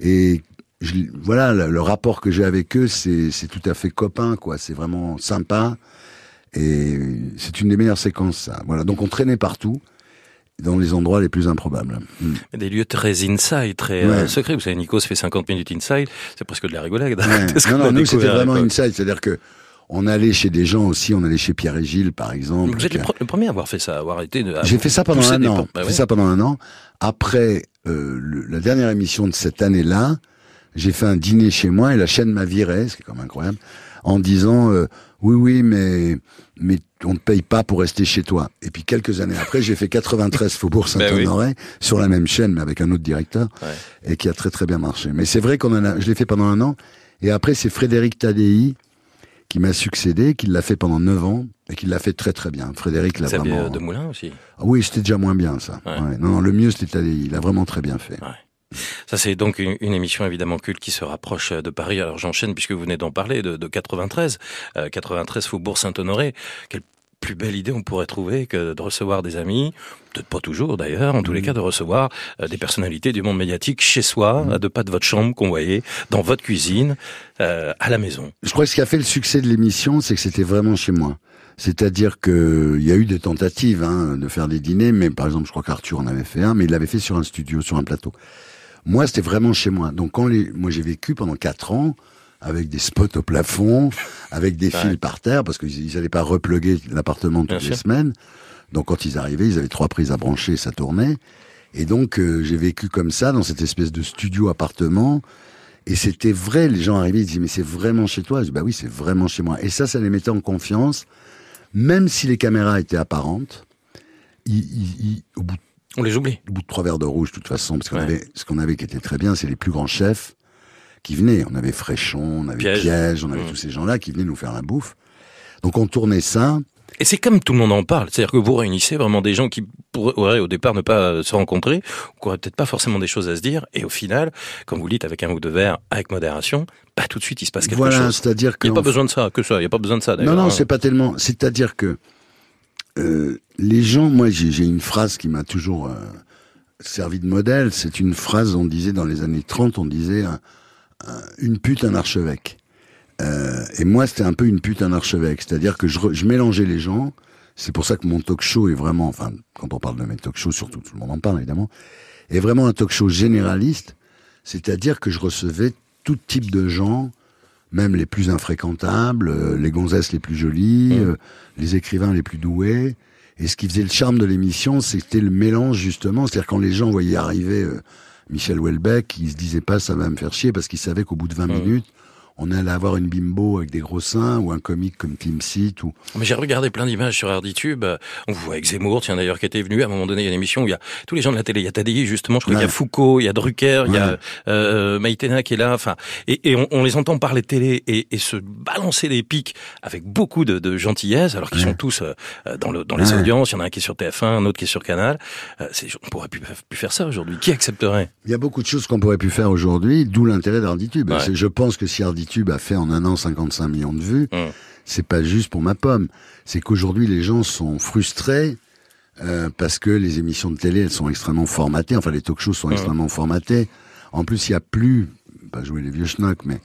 et je, voilà, le, le rapport que j'ai avec eux, c'est c'est tout à fait copain, quoi. C'est vraiment sympa. Et c'est une des meilleures séquences, ça. Voilà. Donc on traînait partout, dans les endroits les plus improbables. Mm. Des lieux très inside, très euh, Ouais. secrets. Vous savez, Nikos fait 50 minutes inside. C'est presque de la rigolade. Ouais. Qu'est-ce Non, non, nous c'était vraiment inside. C'est-à-dire que on allait chez des gens aussi, on allait chez Pierre et Gilles, par exemple. Vous êtes le, premier à avoir fait ça, à avoir été. J'ai fait ça pendant un an. Bah J'ai ouais. fait ça pendant un an. Après euh, le- la dernière émission de cette année-là, j'ai fait un dîner chez moi et la chaîne m'a viré, ce qui est quand même incroyable, en disant euh, oui oui mais mais on ne paye pas pour rester chez toi. Et puis quelques années après, j'ai fait 93 Faubourg Ben oui. Saint-Honoré sur la même chaîne mais avec un autre directeur Ouais. et qui a très très bien marché. Mais c'est vrai qu'on en a, je l'ai fait pendant un an et après c'est Frédéric Tadei qui m'a succédé, qui l'a fait pendant 9 ans et qui l'a fait très très bien. Frédéric l'a vraiment de Moulin aussi. ah oui, c'était déjà moins bien ça. Ouais. Ouais. Non, non, le mieux c'était Tadei. Il a vraiment très bien fait. Ça, c'est donc une, une émission évidemment culte qui se rapproche euh, de Paris. Alors j'enchaîne puisque vous venez d'en parler de, de 93, euh, 93 Faubourg Saint-Honoré. Quelle plus belle idée on pourrait trouver que de recevoir des amis, peut-être pas toujours d'ailleurs, en tous les cas de recevoir euh, des personnalités du monde médiatique chez soi, à deux pas de votre chambre qu'on voyait, dans votre cuisine, euh, à la maison. Je crois que ce qui a fait le succès de l'émission, c'est que c'était vraiment chez moi. C'est-à-dire que il y a eu des tentatives hein, de faire des dîners, mais par exemple, je crois qu'Arthur en avait fait un, mais il l'avait fait sur un studio, sur un plateau. Moi, c'était vraiment chez moi. Donc, quand les, moi, j'ai vécu pendant quatre ans avec des spots au plafond, avec des Ouais. fils par terre, parce qu'ils n'allaient pas repluguer l'appartement toutes Bien les sûr. semaines. Donc, quand ils arrivaient, ils avaient trois prises à brancher, ça tournait. Et donc, euh, j'ai vécu comme ça, dans cette espèce de studio-appartement. Et c'était vrai, les gens arrivaient, ils disaient, mais c'est vraiment chez toi? Je dis, bah oui, c'est vraiment chez moi. Et ça, ça les mettait en confiance, même si les caméras étaient apparentes. Ils, ils- ils- au, bout, On les oublie. au bout de trois verres de rouge, de toute façon, parce qu'on Ouais. avait, ce qu'on avait qui était très bien, c'est les plus grands chefs qui venaient. On avait Fréchon, on avait Piège. Piège, on avait Mmh. tous ces gens-là qui venaient nous faire la bouffe. Donc on tournait ça, Et c'est comme tout le monde en parle, c'est-à-dire que vous réunissez vraiment des gens qui pourraient au départ ne pas se rencontrer, qui n'auraient peut-être pas forcément des choses à se dire, et au final, comme vous dites, avec un ou deux verres, avec modération, pas bah, tout de suite il se passe quelque voilà, chose. c'est-à-dire que il n'y a pas besoin de ça, que ça, il n'y a pas besoin de ça. Non, non, hein. c'est pas tellement. C'est-à-dire que euh, les gens, moi, j'ai une phrase qui m'a toujours euh, servi de modèle. C'est une phrase, on disait dans les années 30, on disait une pute, un archevêque. Euh, et moi, c'était un peu une pute, un archevêque. C'est-à-dire que je, je, mélangeais les gens. C'est pour ça que mon talk show est vraiment, enfin, quand on parle de mes talk shows, surtout tout le monde en parle évidemment, est vraiment un talk show généraliste. C'est-à-dire que je recevais tout type de gens, même les plus infréquentables, euh, les gonzesses les plus jolies, mmh. euh, les écrivains les plus doués. Et ce qui faisait le charme de l'émission, c'était le mélange justement. C'est-à-dire quand les gens voyaient arriver euh, Michel Houellebecq, ils se disaient pas ça va me faire chier parce qu'ils savaient qu'au bout de 20 minutes, on allait avoir une bimbo avec des gros seins ou un comique comme Tim Seat ou. Mais j'ai regardé plein d'images sur RDTube. On voit avec Zemmour, tiens d'ailleurs, qui était venu à un moment donné, il y a une émission où il y a tous les gens de la télé. Il y a Tadei, justement, je crois qu'il y a Foucault, il y a Drucker, il y a euh, Maïtena qui est là. Enfin, et, et on, on, les entend parler de télé et, et, se balancer des pics avec beaucoup de, de gentillesse, alors qu'ils sont tous euh, dans, le, dans les audiences. Il y en a un qui est sur TF1, un autre qui est sur Canal. Euh, on pourrait plus, plus faire ça aujourd'hui. Qui accepterait? Il y a beaucoup de choses qu'on pourrait plus faire aujourd'hui, d'où l'intérêt d'Arditube. Je pense que si Arditube a fait en un an 55 millions de vues, mmh. c'est pas juste pour ma pomme. C'est qu'aujourd'hui les gens sont frustrés euh, parce que les émissions de télé elles sont extrêmement formatées. Enfin les talk-shows sont mmh. extrêmement formatés. En plus il y a plus, pas jouer les vieux schnocks, mais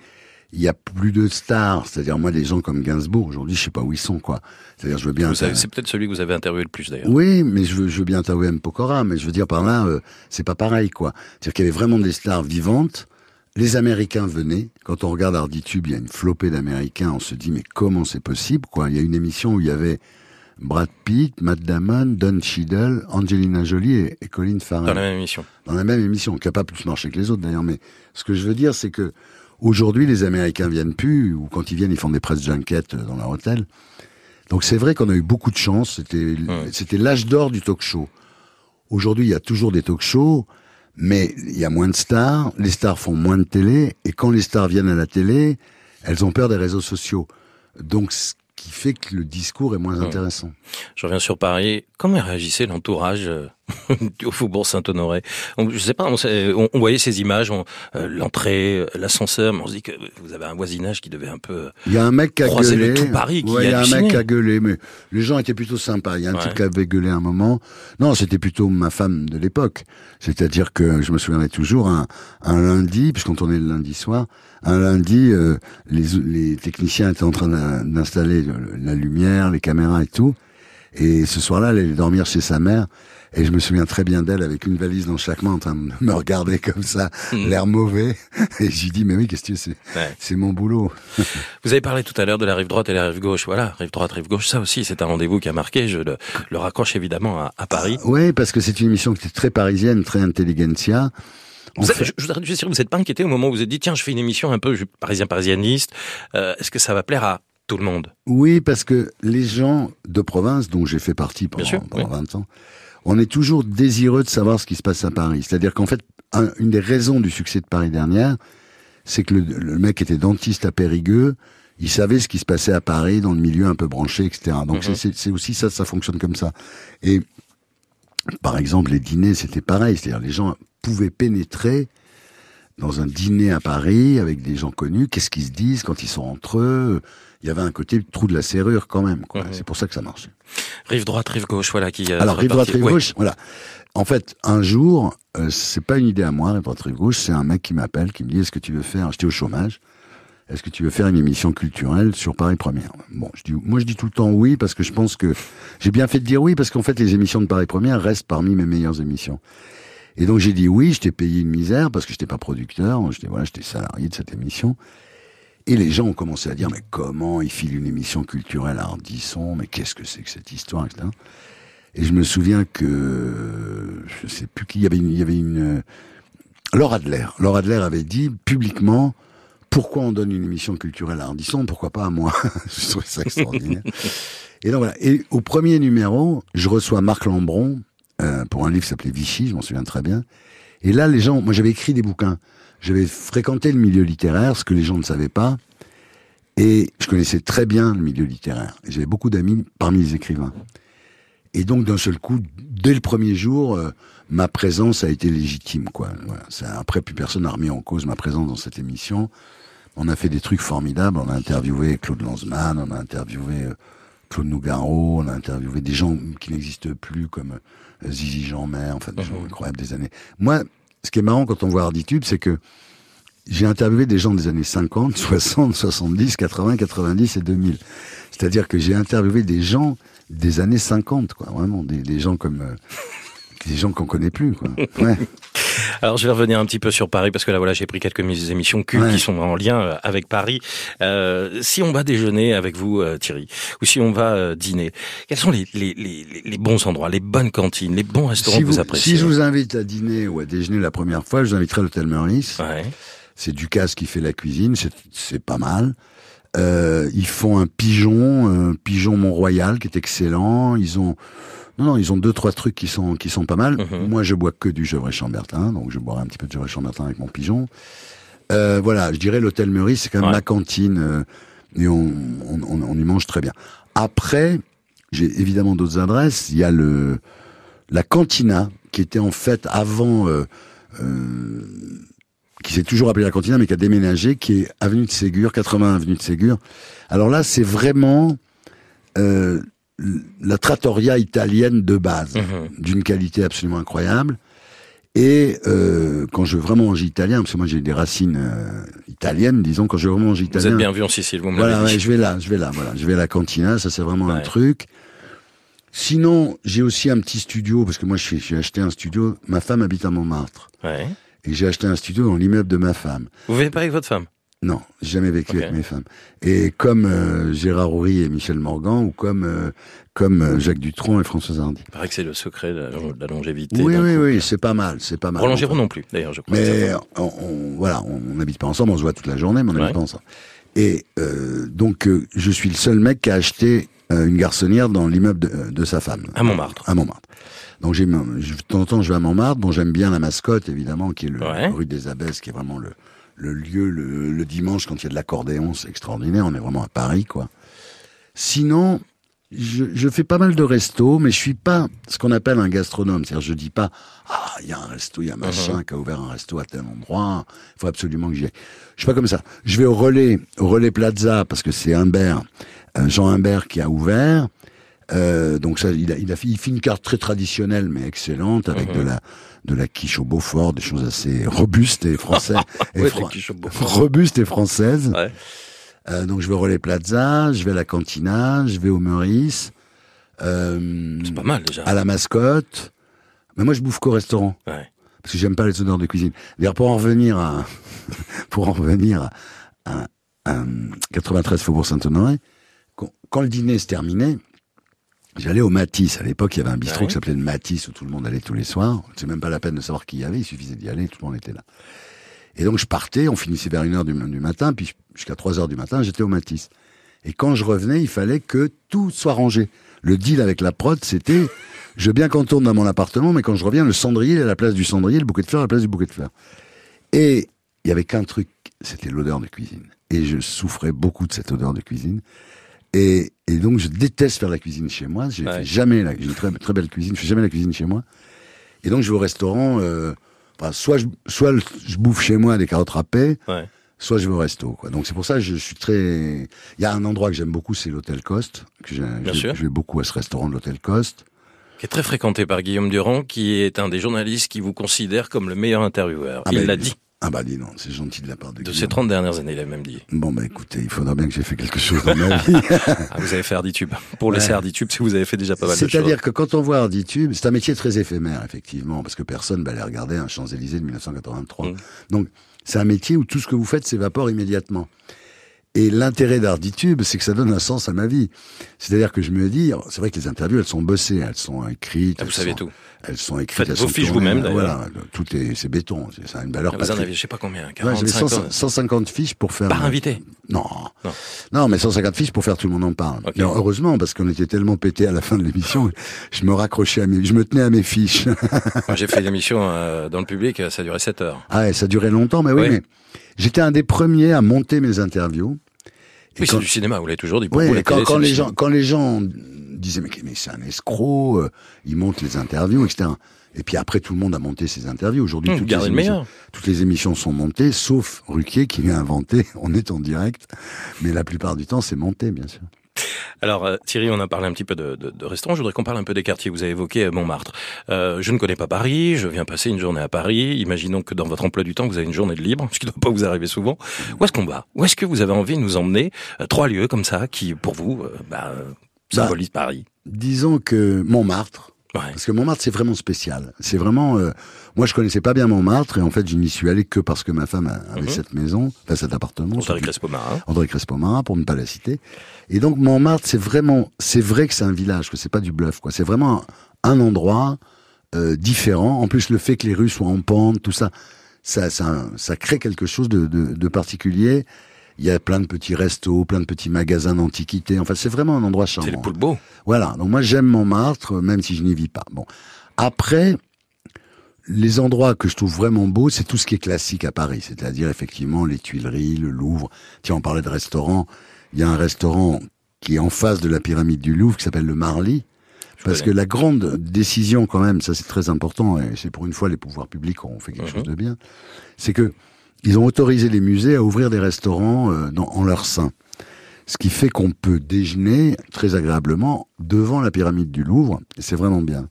il y a plus de stars. C'est-à-dire moi des gens comme Gainsbourg aujourd'hui je sais pas où ils sont quoi. C'est-à-dire je veux bien. C'est peut-être celui que vous avez interviewé le plus d'ailleurs. Oui, mais je veux, je veux bien interviewer M. Pokora, mais je veux dire par là euh, c'est pas pareil quoi. C'est-à-dire qu'il y avait vraiment des stars vivantes les Américains venaient. Quand on regarde Arditube, il y a une flopée d'Américains. On se dit, mais comment c'est possible, quoi? Il y a une émission où il y avait Brad Pitt, Matt Damon, Don Cheadle, Angelina Jolie et, Colin Farrell. Dans la même émission. Dans la même émission, qui n'a pas plus marché que les autres d'ailleurs. Mais ce que je veux dire, c'est que aujourd'hui, les Américains viennent plus, ou quand ils viennent, ils font des press junkets dans leur hôtel. Donc c'est vrai qu'on a eu beaucoup de chance. C'était, c'était l'âge d'or du talk show. Aujourd'hui, il y a toujours des talk shows mais il y a moins de stars, les stars font moins de télé, et quand les stars viennent à la télé, elles ont peur des réseaux sociaux. Donc, ce qui fait que le discours est moins mmh. intéressant. Je reviens sur Paris. Comment réagissait l'entourage euh, au Faubourg Saint-Honoré. Je sais pas, on, on, voyait ces images, euh, l'entrée, euh, l'ascenseur, mais on se dit que vous avez un voisinage qui devait un peu. Il y a un mec qui a gueulé. tout Paris qui ouais, il y a un mec qui a gueulé, mais les gens étaient plutôt sympas. Il y a un type qui avait gueulé un moment. Non, c'était plutôt ma femme de l'époque. C'est-à-dire que je me souviendrai toujours un, un lundi, puisqu'on tournait le lundi soir, un lundi, euh, les, les techniciens étaient en train d'installer la lumière, les caméras et tout. Et ce soir-là, elle allait dormir chez sa mère. Et je me souviens très bien d'elle avec une valise dans chaque main en train de me regarder comme ça, hmm. l'air mauvais. Et j'ai dit, mais oui, qu'est-ce que c'est C'est mon boulot. Vous avez parlé tout à l'heure de la rive droite et la rive gauche. Voilà, rive droite, rive gauche, ça aussi, c'est un rendez-vous qui a marqué. Je le, le raccroche évidemment à, Paris. oui, parce que c'est une émission qui est très parisienne, très intelligentsia. Vous je, je voudrais dire, vous n'êtes pas inquiété au moment où vous vous êtes dit, tiens, je fais une émission un peu parisien parisianiste. Euh, Est-ce que ça va plaire à tout le monde? Oui, parce que les gens de province, dont j'ai fait partie pendant, pendant 20 ans, on est toujours désireux de savoir ce qui se passe à Paris. C'est-à-dire qu'en fait, une des raisons du succès de Paris dernière, c'est que le, mec était dentiste à Périgueux, il savait ce qui se passait à Paris dans le milieu un peu branché, etc. Donc mhm. c'est aussi ça, ça fonctionne comme ça. Et par exemple, les dîners, c'était pareil. C'est-à-dire les gens pouvaient pénétrer dans un dîner à Paris avec des gens connus. Qu'est-ce qu'ils se disent quand ils sont entre eux? Il y avait un côté trou de la serrure quand même. Quoi. C'est pour ça que ça marchait. Rive droite, rive gauche, voilà qui. Euh, Alors rive droite, rive gauche, voilà. En fait, un jour, euh, c'est pas une idée à moi, rive droite, rive gauche, c'est un mec qui m'appelle, qui me dit est-ce que tu veux faire J'étais au chômage. Est-ce que tu veux faire une émission culturelle sur Paris Première? Bon, je dis, moi je dis tout le temps oui parce que je pense que j'ai bien fait de dire oui parce qu'en fait les émissions de Paris Première restent parmi mes meilleures émissions. Et donc j'ai dit oui, je t'ai payé une misère parce que j'étais pas producteur, j'étais voilà, j'étais salarié de cette émission. Et les gens ont commencé à dire, mais comment il file une émission culturelle à Ardisson? Mais qu'est-ce que c'est que cette histoire, etc. Et je me souviens que, je sais plus qui, il y avait une, il y avait une, Laura Adler. Laura Adler avait dit publiquement, pourquoi on donne une émission culturelle à Ardisson, pourquoi pas à moi? Je trouvais ça extraordinaire. et donc voilà. Et au premier numéro, je reçois Marc Lambron euh, pour un livre qui s'appelait Vichy, je m'en souviens très bien. Et là, les gens, moi j'avais écrit des bouquins. J'avais fréquenté le milieu littéraire, ce que les gens ne savaient pas. Et je connaissais très bien le milieu littéraire. J'avais beaucoup d'amis parmi les écrivains. Et donc, d'un seul coup, dès le premier jour, euh, ma présence a été légitime, quoi. Après, plus personne n'a remis en cause ma présence dans cette émission. On a fait des trucs formidables. On a interviewé Claude Lanzmann, on a interviewé euh, Claude Nougaro, on a interviewé des gens qui n'existent plus comme Zizi Jeanmer, enfin des gens incroyables des années. Moi, ce qui est marrant quand on voit Arditude, c'est que j'ai interviewé des gens des années 50, 60, 70, 80, 90 et 2000. C'est-à-dire que j'ai interviewé des gens des années 50, quoi, vraiment, des, des gens comme euh, des gens qu'on connaît plus, quoi. Ouais. Alors je vais revenir un petit peu sur Paris parce que là voilà j'ai pris quelques émissions Ouais. qui sont en lien euh, avec Paris. Euh, si on va déjeuner avec vous euh, Thierry ou si on va euh, dîner, quels sont les, les, les, les bons endroits, les bonnes cantines, les bons restaurants Si, que vous, vous, appréciez si je vous invite à dîner ou à déjeuner la première fois, je vous inviterai à l'hôtel Meurice. Ouais. C'est Ducasse qui fait la cuisine, c'est- c'est pas mal. Euh, ils font un pigeon, un pigeon Mont-Royal qui est excellent. Ils ont, non, non, ils ont deux trois trucs qui sont qui sont pas mal. Mhm. Moi, je bois que du Gevrey Chambertin, donc je boirai un petit peu de Gevrey Chambertin avec mon pigeon. Euh, voilà, je dirais l'hôtel Meurice, c'est quand même Ouais. ma cantine euh, et on, on, on, on y mange très bien. Après, j'ai évidemment d'autres adresses. Il y a le la cantina qui était en fait avant. Euh, euh, qui s'est toujours appelé la cantina, mais qui a déménagé, qui est avenue de Ségur, 80 avenue de Ségur. Alors là, c'est vraiment euh, la trattoria italienne de base, Mhm. d'une qualité absolument incroyable. Et euh, quand je veux vraiment manger italien, parce que moi j'ai des racines euh, italiennes, disons, quand je veux vraiment manger Vous italien, êtes bien vu en Sicile, vous me voilà, ouais, je vais là, je vais là, voilà, je vais à la cantina, ça c'est vraiment un truc. Sinon, j'ai aussi un petit studio parce que moi j'ai acheté un studio. Ma femme habite à Montmartre Ouais. et j'ai acheté un studio dans l'immeuble de ma femme. Vous vivez pas avec votre femme? Non, j'ai jamais vécu avec mes femmes. Et comme euh, Gérard Houry et Michel Morgan, ou comme euh, comme euh, Jacques Dutronc et Françoise Hardy. Il paraît que c'est le secret de la, de la longévité. Oui, oui, oui, c'est pas mal, c'est pas mal. Roland non plus, d'ailleurs, je crois. Mais on, on- voilà, on n'habite pas ensemble, on se voit toute la journée, mais on n'habite Ouais. pas ensemble. Et euh, donc, euh, je suis le seul mec qui a acheté euh, une garçonnière dans l'immeuble de, de sa femme. À Montmartre. À Montmartre. Donc, j'ai, je- de temps en temps, je vais à Montmartre. Bon, j'aime bien la mascotte, évidemment, qui est le Ouais. rue des Abbesses, qui est vraiment le, le lieu le, le dimanche quand il y a de l'accordéon, c'est extraordinaire. On est vraiment à Paris, quoi. Sinon, je, je fais pas mal de restos, mais je suis pas ce qu'on appelle un gastronome. C'est-à-dire, je dis pas, ah, il y a un resto, il y a machin qui a ouvert un resto à tel endroit. Il faut absolument que j'y aille. Je suis pas comme ça. Je vais au relais, au relais Plaza, parce que c'est Humbert, euh, Jean Humbert qui a ouvert. Euh, donc ça, il a, il a fait, il fait une carte très traditionnelle mais excellente avec de la de la quiche au Beaufort, des choses assez robustes et françaises, et robustes et françaises. Ouais. Euh, donc je vais au relais Plaza, je vais à la Cantina, je vais au Meurice, euh, C'est pas mal déjà. à la mascotte. Mais moi je bouffe qu'au restaurant Ouais. parce que j'aime pas les odeurs de cuisine. D'ailleurs, pour en revenir à, pour en revenir à, à, à 93 Faubourg Saint-Honoré, quand, quand le dîner se terminait, j'allais au Matisse. À l'époque, il y avait un bistrot Ouais. qui s'appelait le Matisse où tout le monde allait tous les soirs. C'est même pas la peine de savoir qui y avait, il suffisait d'y aller, tout le monde était là. Et donc, je partais, on finissait vers 1h du, du matin, puis jusqu'à 3h du matin, j'étais au Matisse. Et quand je revenais, il fallait que tout soit rangé. Le deal avec la prod, c'était, je veux bien qu'on tourne dans mon appartement, mais quand je reviens, le cendrier est à la place du cendrier, le bouquet de fleurs à la place du bouquet de fleurs. Et il y avait qu'un truc, c'était l'odeur de cuisine. Et je souffrais beaucoup de cette odeur de cuisine. Et, et donc, je déteste faire la cuisine chez moi. J'ai Ouais. jamais la, j'ai une très, très belle cuisine. Je fais jamais la cuisine chez moi. Et donc, je vais au restaurant, euh, enfin, soit je, soit le- je bouffe chez moi des carottes râpées, Ouais. soit je vais au resto. Quoi. Donc c'est pour ça que je suis très. Il y a un endroit que j'aime beaucoup, c'est l'hôtel Coste. Que Bien sûr. je vais beaucoup à ce restaurant de l'hôtel Coste. Qui est très fréquenté par Guillaume Durand, qui est un des journalistes qui vous considère comme le meilleur intervieweur. Ah il ben, l'a dit. Ah bah dis non, c'est gentil de la part de. De ces 30 dernières années, il a même dit. Bon bah écoutez, il faudra bien que j'ai fait quelque chose dans ma vie. Ah, vous avez fait Arditube. Pour laisser Ouais. Arditube, si vous avez fait déjà pas mal de choses. C'est-à-dire que quand on voit Arditube, c'est un métier très éphémère, effectivement, parce que personne va aller regarder un Champs-Élysées de 1983. Mm. Donc, c'est un métier où tout ce que vous faites s'évapore immédiatement. Et l'intérêt d'Arditube, c'est que ça donne un sens à ma vie. C'est-à-dire que je me dis, c'est vrai que les interviews, elles sont bossées, elles sont écrites. Ah, vous elles savez sont- tout. Elles sont écrites. Faites vos fiches vous-même. Voilà, tout est, c'est béton, c'est- ça a une valeur Ah, Vous en avez, je sais pas combien, Ouais, 45 j'avais 100 ans. 150 fiches pour faire. Par invité. Non. Non. non. mais 150 fiches pour faire tout le monde en parle. Ok. Mais heureusement, parce qu'on était tellement pété à la fin de l'émission, je me raccrochais à mes, je me tenais à mes fiches. J'ai fait l'émission euh, dans le public, ça duré 7 heures. ah ouais, ça durait longtemps, mais oui, Ouais. mais j'étais un des premiers à monter mes interviews. Et oui, c'est du cinéma, vous l'avez toujours dit. Pour vous, quand, quand les gens, quand les gens disaient mais, mais c'est un escroc, euh, ils montent les interviews, etc. Et puis après, tout le monde a monté ses interviews. Aujourd'hui, mmh, toutes, les émissions, toutes les émissions sont montées, sauf Ruquier qui l'a inventé. On est en direct, mais la plupart du temps, c'est monté, bien sûr. Alors euh, Thierry, on a parlé un petit peu de, de, de restaurants. Je voudrais qu'on parle un peu des quartiers. Vous avez évoqué euh, Montmartre. Euh, je ne connais pas Paris. Je viens passer une journée à Paris. Imaginons que dans votre emploi du temps, vous avez une journée de libre, ce qui ne doit pas vous arriver souvent. Où est-ce qu'on va? Où est-ce que vous avez envie de nous emmener Trois lieux comme ça qui, pour vous, bah, symbolisent bah, Paris? Disons que Montmartre. Parce que Montmartre, c'est vraiment spécial. C'est vraiment. Euh, moi, je connaissais pas bien Montmartre et en fait, je n'y suis allé que parce que ma femme avait mhm. cette maison, enfin cet appartement. André Crespo-Marin. André Crespo-Marin, pour ne pas la citer. Et donc Montmartre, c'est vraiment, c'est vrai que c'est un village, que c'est pas du bluff, quoi. C'est vraiment un, endroit euh, différent. En plus, le fait que les rues soient en pente, tout ça, ça, ça, ça crée quelque chose de, de, de particulier. Il y a plein de petits restos, plein de petits magasins d'antiquités. Enfin, c'est vraiment un endroit charmant. C'est le beau. Voilà. Donc moi, j'aime Montmartre, même si je n'y vis pas. Bon. Après, les endroits que je trouve vraiment beaux, c'est tout ce qui est classique à Paris. C'est-à-dire, effectivement, les Tuileries, le Louvre. Tiens, on parlait de restaurants. Il y a un restaurant qui est en face de la pyramide du Louvre qui s'appelle le Marly. Parce que la grande décision, quand même, ça c'est très important, et c'est pour une fois les pouvoirs publics ont fait quelque mhm. chose de bien, c'est que ils ont autorisé les musées à ouvrir des restaurants euh, en leur sein. Ce qui fait qu'on peut déjeuner très agréablement devant la pyramide du Louvre, et c'est vraiment bien.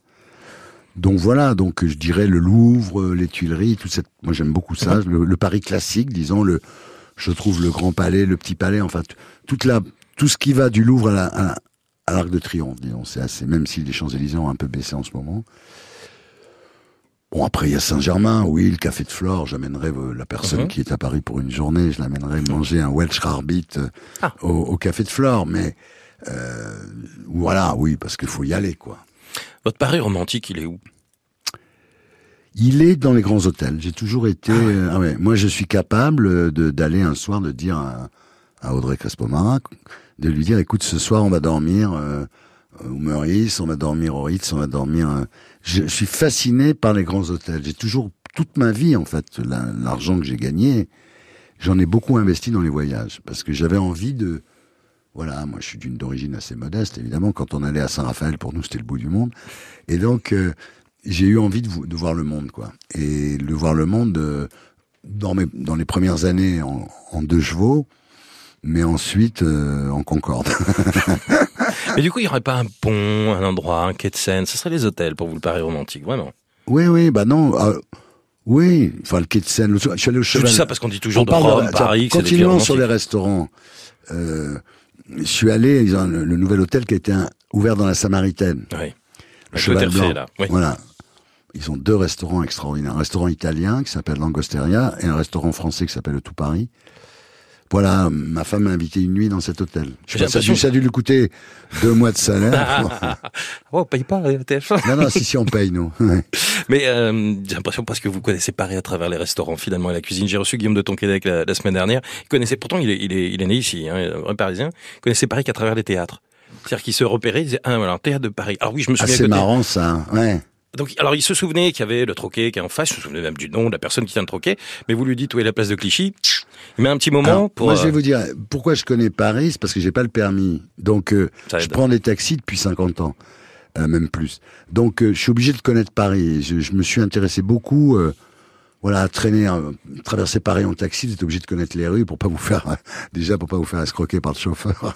Donc voilà, donc je dirais le Louvre, les Tuileries, toute cette, moi j'aime beaucoup ça, le, Paris classique, disons le, je trouve le Grand Palais, le Petit Palais, enfin toute la, tout ce qui va du Louvre à l'Arc de Triomphe, disons, c'est assez, même si les Champs Élysées ont un peu baissé en ce moment. Bon, après, il y a Saint-Germain, oui, le café de Flore. J'amènerai euh, la personne mhm. qui est à Paris pour une journée, je l'amènerai manger un Welsh Rarebit euh, ah. au, café de Flore. Mais euh, voilà, oui, parce qu'il faut y aller, quoi. Votre Paris romantique, il est où? Il est dans les grands hôtels. J'ai toujours été. Ah, ah ouais, moi, je suis capable d'aller un soir de dire à, Audrey Crespo-Marin, de lui dire, écoute, ce soir, on va dormir au Meurice, on va dormir au Ritz, on va dormir je, suis fasciné par les grands hôtels. J'ai toujours, toute ma vie, en fait, l'argent que j'ai gagné, j'en ai beaucoup investi dans les voyages. Parce que j'avais envie de, voilà, moi je suis d'une d'origine assez modeste, évidemment. Quand on allait à Saint-Raphaël, pour nous, c'était le bout du monde. Et donc, euh, j'ai eu envie de, voir le monde, quoi. Et de voir le monde euh, dans, mes, dans les premières années en, en deux chevaux, mais ensuite euh, en Concorde. Mais du coup, il n'y aurait pas un pont, un endroit, un quai de Seine Ce serait les hôtels pour vous le Paris romantique, vraiment. Oui, oui, bah non. Euh, oui, enfin le quai de Seine. je suis allé au Cheval. Je dis ça parce qu'on dit toujours de Rome, Paris, c'est Continuons sur les restaurants. Euh, je suis allé, ils ont le, nouvel hôtel qui a été ouvert dans la Samaritaine. Oui. Le Cheval Blanc. là. Oui. Voilà. Ils ont deux restaurants extraordinaires. Un restaurant italien qui s'appelle l'Angosteria et un restaurant français qui s'appelle le Tout Paris. Voilà, ma femme m'a invité une nuit dans cet hôtel. Je ça, a dû, ça a dû lui coûter deux mois de salaire. oh, on paye pas TF1. non, non, si, si, on paye, nous. Mais euh, j'ai l'impression parce que vous connaissez Paris à travers les restaurants, finalement, et la cuisine. J'ai reçu Guillaume de Tonquédec la, la semaine dernière. Il connaissait, pourtant, il est, il est, il est né ici, hein, un parisien. Il connaissait Paris qu'à travers les théâtres. C'est-à-dire qu'il se repérait, il disait, ah, voilà, théâtre de Paris. Alors oui, je me souviens. Ah, c'est marrant, ça, ouais. Donc, alors, il se souvenait qu'il y avait le troquet qui est en face, il se souvenait même du nom de la personne qui tient le troquet, mais vous lui dites où est la place de Clichy, il met un petit moment pour... Moi, je vais euh, vous dire, pourquoi je connais Paris, c'est parce que j'ai pas le permis. Donc, euh, je prends des taxis depuis 50 ans, euh, même plus. Donc, je suis obligé de connaître Paris. Je, je me suis intéressé beaucoup voilà, traîner, euh, traverser Paris en taxi, vous êtes obligé de connaître les rues pour pas vous faire, déjà pour pas vous faire escroquer par le chauffeur.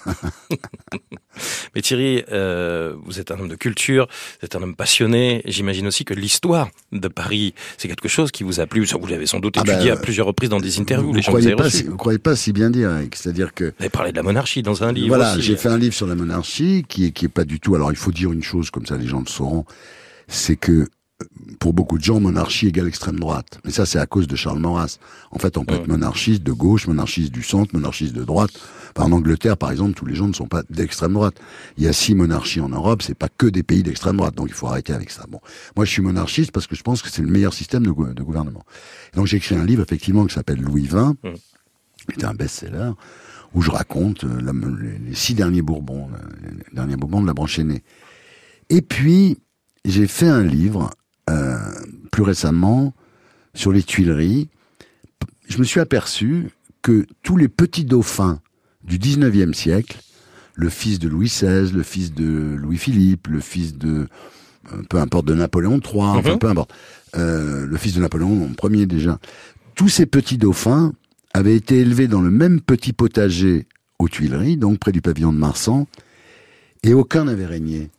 Mais Thierry, euh, vous êtes un homme de culture, vous êtes un homme passionné. J'imagine aussi que l'histoire de Paris, c'est quelque chose qui vous a plu. Vous l'avez sans doute ah étudié ben, à plusieurs reprises dans des interviews. Vous, les croyez pas, si, vous croyez pas si bien dire, c'est-à-dire que. Vous avez parlé de la monarchie dans un livre. Voilà, j'ai fait un livre sur la monarchie qui est qui est pas du tout. Alors il faut dire une chose comme ça, les gens le sauront, c'est que pour beaucoup de gens, monarchie égale extrême droite. Mais ça, c'est à cause de Charles Maurras. En fait, on peut être monarchiste de gauche, monarchiste du centre, monarchiste de droite. en Angleterre, par exemple, tous les gens ne sont pas d'extrême droite. Il y a six monarchies en Europe, c'est pas que des pays d'extrême droite. Donc, il faut arrêter avec ça. Bon. Moi, je suis monarchiste parce que je pense que c'est le meilleur système de, gouvernement. donc, j'ai écrit un livre, effectivement, qui s'appelle Louis XX, mmh. qui est un best-seller, où je raconte euh, les, six derniers Bourbons, les derniers Bourbons de la branche aînée. Et puis, j'ai fait un livre euh, plus récemment sur les Tuileries, je me suis aperçu que tous les petits dauphins du 19e siècle, le fils de Louis XVI, le fils de Louis-Philippe, le fils de, euh, peu importe, de Napoléon III, enfin Mhm. peu importe, euh, le fils de Napoléon, premier déjà. Tous ces petits dauphins avaient été élevés dans le même petit potager aux Tuileries, donc près du pavillon de Marsan, et aucun n'avait régné.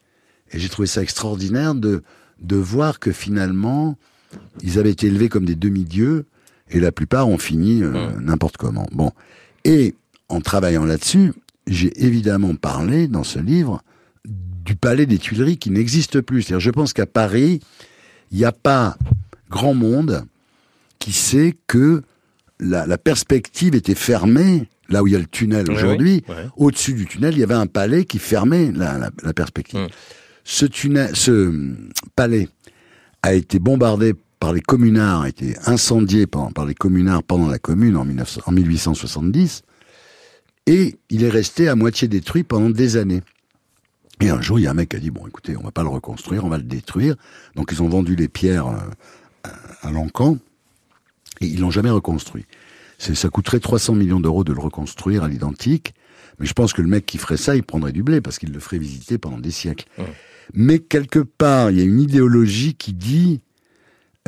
Et j'ai trouvé ça extraordinaire de, de voir que finalement, ils avaient été élevés comme des demi-dieux, et la plupart ont fini euh, n'importe comment. Bon. Et en travaillant là-dessus, j'ai évidemment parlé dans ce livre du palais des Tuileries qui n'existe plus. C'est-à-dire, je pense qu'à Paris, il n'y a pas grand monde qui sait que la, la perspective était fermée, là où il y a le tunnel aujourd'hui. oui, ouais. Au-dessus du tunnel, il y avait un palais qui fermait la, la- la perspective. Ce tunnel, ce palais a été bombardé par les communards, a été incendié par, les communards pendant la Commune en, 1900 en 1870, et il est resté à moitié détruit pendant des années. Et un jour, il y a un mec qui a dit bon, écoutez, on va pas le reconstruire, on va le détruire. Donc ils ont vendu les pierres euh, à, l'encan et ils l'ont jamais reconstruit. Ça coûterait 300 millions d'euros de le reconstruire à l'identique. Mais je pense que le mec qui ferait ça, il prendrait du blé parce qu'il le ferait visiter pendant des siècles. Ouais. Mais quelque part, il y a une idéologie qui dit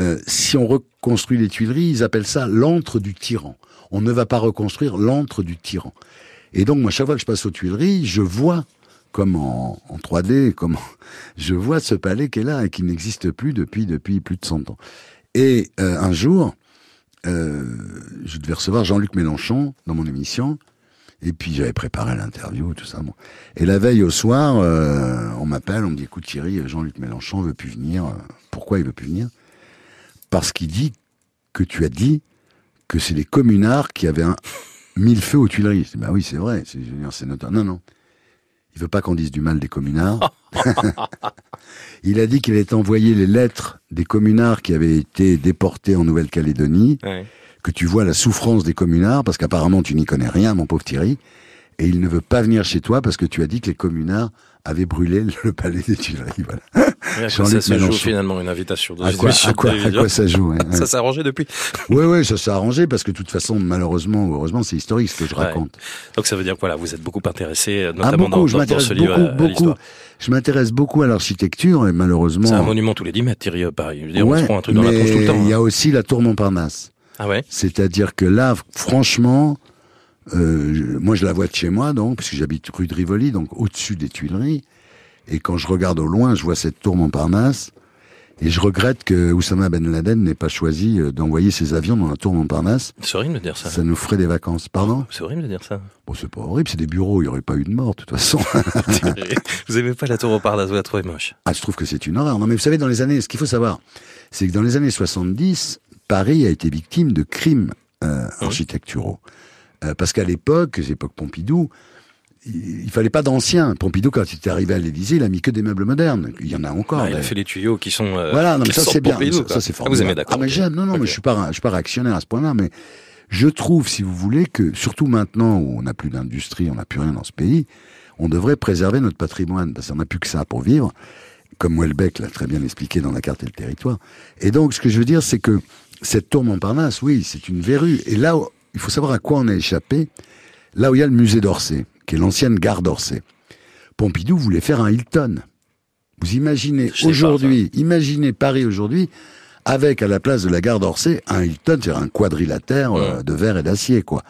euh, si on reconstruit les Tuileries, ils appellent ça l'antre du tyran. On ne va pas reconstruire l'antre du tyran. Et donc, moi, chaque fois que je passe aux Tuileries, je vois, comme en, en 3D, comme je vois ce palais qui est là et qui n'existe plus depuis depuis plus de 100 ans. Et euh, un jour, euh, je devais recevoir Jean-Luc Mélenchon dans mon émission. Et puis j'avais préparé l'interview, tout ça. Bon. Et la veille au soir, euh, on m'appelle, on me dit écoute Thierry, Jean-Luc Mélenchon veut plus venir. Pourquoi il veut plus venir? Parce qu'il dit que tu as dit que c'est les communards qui avaient un mille feux aux Tuileries. Je dis, bah oui, c'est vrai, c'est notoire. Non, non. Il veut pas qu'on dise du mal des communards. il a dit qu'il allait envoyer les lettres des communards qui avaient été déportés en Nouvelle-Calédonie Ouais. Que tu vois la souffrance des communards, parce qu'apparemment tu n'y connais rien, mon pauvre Thierry, et il ne veut pas venir chez toi parce que tu as dit que les communards avaient brûlé le palais des Tuileries. Voilà. Ça se joue finalement une invitation de À quoi, à, quoi, à quoi ça joue hein, Ça s'est arrangé depuis. Ouais, ouais, ça s'est arrangé parce que de toute façon, malheureusement ou heureusement, c'est historique ce que je Ouais. raconte. Donc ça veut dire que voilà, vous êtes beaucoup intéressé, euh, Ah, notamment beaucoup, dans, je dans- ce beaucoup, à- à beaucoup. Je m'intéresse beaucoup à l'architecture et malheureusement. C'est un monument tous les 10 mètres, Thierry, euh, Paris. Je veux dire, on se prend un truc dans la mais tronche tout le temps. Il y hein. a aussi la tour Montparnasse. Ah ouais C'est-à-dire que là, franchement, euh, moi je la vois de chez moi, donc, parce que j'habite rue de Rivoli, donc au-dessus des Tuileries. Et quand je regarde au loin, je vois cette tour Montparnasse. Et je regrette que Oussama Ben Laden n'ait pas choisi euh, d'envoyer ses avions dans la tour Montparnasse. C'est horrible de dire ça. Ça nous ferait des vacances. Pardon C'est horrible de dire ça. Bon, c'est pas horrible, c'est des bureaux, il n'y aurait pas eu de mort, de toute façon. vous aimez pas la tour au Parnasse, vous la trouvez moche. Ah, je trouve que c'est une horreur. Non, mais vous savez, dans les années, ce qu'il faut savoir, c'est que dans les années 70, Paris a été victime de crimes euh, architecturaux. Euh, parce qu'à l'époque, l'époque Pompidou, il, il fallait pas d'anciens. Pompidou, quand il était arrivé à l'Élysée, il a mis que des meubles modernes. Il y en a encore. Ah, il a fait les tuyaux qui sont. euh, Voilà, non, mais ça c'est bien. Pompidou, Ça, c'est Ah, formidable. vous aimez, d'accord. Ah, mais j'aime. Non, non, mais je suis pas, je suis pas réactionnaire à ce point-là, mais je trouve, si vous voulez, que surtout maintenant où on n'a plus d'industrie, on n'a plus rien dans ce pays, on devrait préserver notre patrimoine parce qu'on n'a plus que ça pour vivre, comme Welbeck l'a très bien expliqué dans la carte et le territoire. Et donc, ce que je veux dire, c'est que cette tour Montparnasse, oui, c'est une verrue. Et là, où- il faut savoir à quoi on a échappé. Là où il y a le musée d'Orsay, qui est l'ancienne gare d'Orsay. Pompidou voulait faire un Hilton. Vous imaginez aujourd'hui, imaginez Paris aujourd'hui avec à la place de la gare d'Orsay un Hilton, c'est un quadrilatère euh, de verre et d'acier, quoi.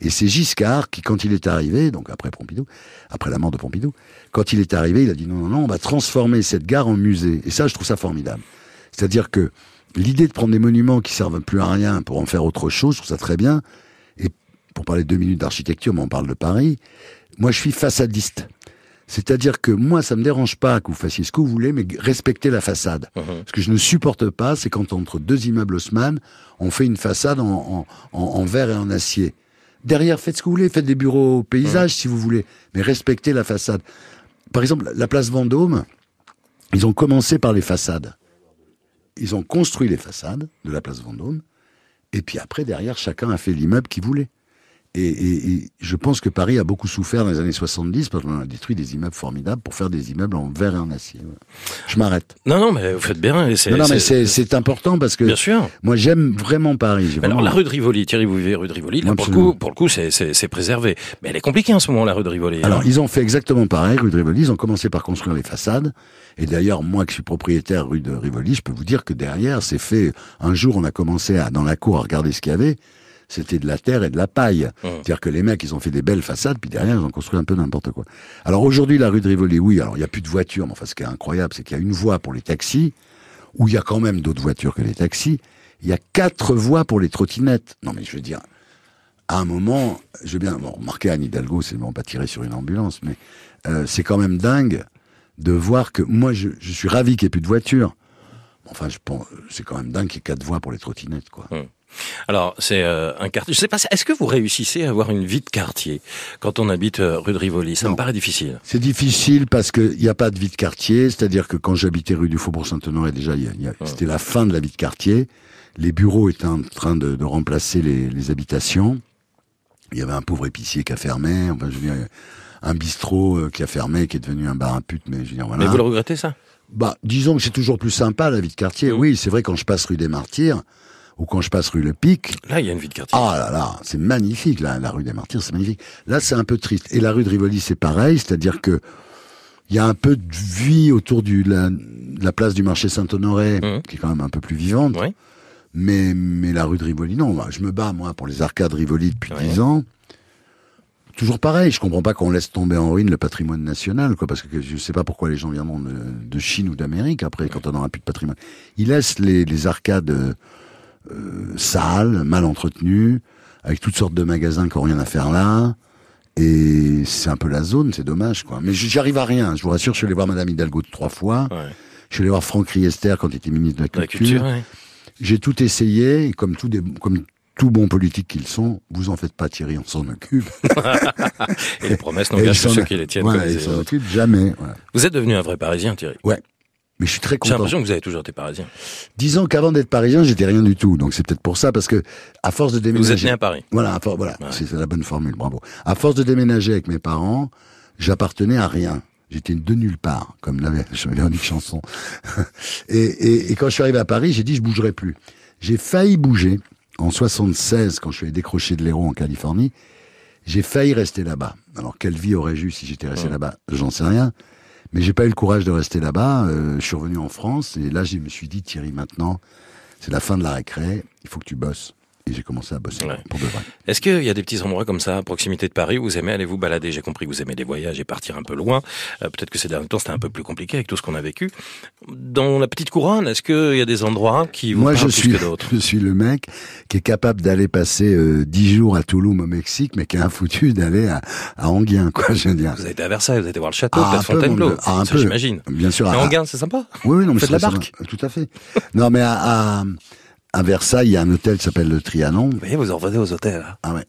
Et c'est Giscard qui, quand il est arrivé, donc après Pompidou, après la mort de Pompidou, quand il est arrivé, il a dit non, non, non, on va transformer cette gare en musée. Et ça, je trouve ça formidable. C'est-à-dire que l'idée de prendre des monuments qui servent plus à rien pour en faire autre chose, je trouve ça très bien. Et pour parler deux minutes d'architecture, mais on parle de Paris, moi je suis façadiste. C'est-à-dire que moi, ça me dérange pas que vous fassiez ce que vous voulez, mais respectez la façade. Ce que je ne supporte pas, c'est quand entre deux immeubles Haussmann, on fait une façade en, en, en- en verre et en acier. Derrière, faites ce que vous voulez, faites des bureaux paysages si vous voulez, mais respectez la façade. Par exemple, la place Vendôme, ils ont commencé par les façades. Ils ont construit les façades de la place Vendôme, et puis après, derrière, chacun a fait l'immeuble qu'il voulait. Et, et, et, je pense que Paris a beaucoup souffert dans les années 70 parce qu'on a détruit des immeubles formidables pour faire des immeubles en verre et en acier. Je m'arrête. Non, non, mais vous faites bien. Non, non, mais c'est important parce que bien sûr. moi j'aime vraiment Paris. Alors la rue de Rivoli, Thierry, vous vivez rue de Rivoli. Là, pour le coup, pour le coup, c'est préservé. Mais elle est compliquée en ce moment, la rue de Rivoli. Alors hein. ils ont fait exactement pareil, rue de Rivoli. Ils ont commencé par construire les façades. Et d'ailleurs, moi qui suis propriétaire rue de Rivoli, je peux vous dire que derrière, c'est fait. Un jour, on a commencé à dans la cour à regarder ce qu'il y avait c'était de la terre et de la paille. Mmh. C'est-à-dire que les mecs, ils ont fait des belles façades, puis derrière, ils ont construit un peu n'importe quoi. Alors aujourd'hui, la rue de Rivoli, oui, alors il n'y a plus de voitures, mais enfin, ce qui est incroyable, c'est qu'il y a une voie pour les taxis, où il y a quand même d'autres voitures que les taxis. Il y a quatre voies pour les trottinettes. Non, mais je veux dire, à un moment, je veux bien, bon, remarquez, Anne Hidalgo, c'est bon, pas tirer sur une ambulance, mais euh, c'est quand même dingue de voir que moi, je, je suis ravi qu'il n'y ait plus de voitures. Enfin, je pense, c'est quand même dingue qu'il y ait quatre voies pour les trottinettes, quoi. Mmh. Alors, c'est euh, un quartier. Je sais pas, est-ce que vous réussissez à avoir une vie de quartier quand on habite euh, rue de Rivoli? Ça me paraît difficile. C'est difficile parce qu'il n'y a pas de vie de quartier. C'est-à-dire que quand j'habitais rue du Faubourg Saint-Honoré, déjà, c'était la fin de la vie de quartier. Les bureaux étaient en train de, remplacer les, habitations. Il y avait un pauvre épicier qui a fermé. Enfin, je veux dire, un bistrot euh, qui a fermé, qui est devenu un bar à pute. Mais je veux dire, voilà. Mais vous le regrettez ça? Bah, disons que c'est toujours plus sympa la vie de quartier. Mmh. Oui, c'est vrai quand je passe rue des Martyrs ou quand je passe rue Le Pic. Là, il y a une vie de quartier. Ah là là, c'est magnifique, là, la rue des Martyrs, c'est magnifique. Là, c'est un peu triste. Et la rue de Rivoli, c'est pareil, c'est-à-dire que il y a un peu de vie autour du, la, de la place du marché Saint-Honoré, mmh. qui est quand même un peu plus vivante. Oui. Mais, mais la rue de Rivoli, non. Je me bats, moi, pour les arcades Rivoli depuis dix ans. Toujours pareil, je comprends pas qu'on laisse tomber en ruine le patrimoine national, quoi, parce que je sais pas pourquoi les gens viendront de, de Chine ou d'Amérique après, quand on n'aura plus de patrimoine. Ils laissent les, les arcades euh, sale, mal entretenu, avec toutes sortes de magasins qui n'ont rien à faire là. Et c'est un peu la zone, c'est dommage, quoi. Mais j'y arrive à rien. Je vous rassure, je suis allé voir Madame Hidalgo trois fois. Je suis allé voir Franck Riester quand il était ministre de la Culture. J'ai tout essayé, et comme tout, des, comme tout bon politique qu'ils sont, vous en faites pas Thierry, on s'en occupe. et les promesses n'engagent que ceux qui les tiennent. Voilà, ils s'en occupent jamais. Vous êtes devenu un vrai Parisien, Thierry? Ouais. Mais je suis très content. J'ai l'impression que vous avez toujours été parisien. Disons qu'avant d'être parisien, j'étais rien du tout. Donc c'est peut-être pour ça, parce que à force de déménager. Vous êtes né à Paris. Voilà, voilà, c'est la bonne formule, bravo. À force de déménager avec mes parents, j'appartenais à rien. J'étais de nulle part, comme l'avait Véronique Chanson. et, et, et quand je suis arrivé à Paris, j'ai dit je bougerai plus. J'ai failli bouger en 76 quand je suis allé décrocher de l'héros en Californie. J'ai failli rester là-bas. Alors quelle vie aurais-je eu si j'étais resté là-bas? J'en sais rien. Mais j'ai pas eu le courage de rester là-bas. Euh, je suis revenu en France et là, je me suis dit, Thierry, maintenant, c'est la fin de la récré, il faut que tu bosses. Et j'ai commencé à bosser pour de vrai. Est-ce qu'il y a des petits endroits comme ça, à proximité de Paris, où vous aimez aller vous balader? J'ai compris que vous aimez les voyages et partir un peu loin. Euh, peut-être que ces derniers temps, c'était un peu plus compliqué avec tout ce qu'on a vécu. Dans la petite couronne, est-ce qu'il y a des endroits qui vous Moi, parlent je suis, plus que d'autres? Je suis le mec qui est capable d'aller passer euh, dix jours à Toulouse au Mexique, mais qui a un foutu d'aller à, à Anguien, quoi, je veux dire. Vous avez été à Versailles, vous avez été voir le château, ah, peut-être Fontainebleau. Ah, un peu. J'imagine. Bien sûr. Mais Anguien, c'est sympa. Oui, oui, non, mais c'est la barque. Tout à fait. non, mais à, à à Versailles, il y a un hôtel qui s'appelle le Trianon. Vous voyez, vous en revenez aux hôtels. Hein. Ah ouais.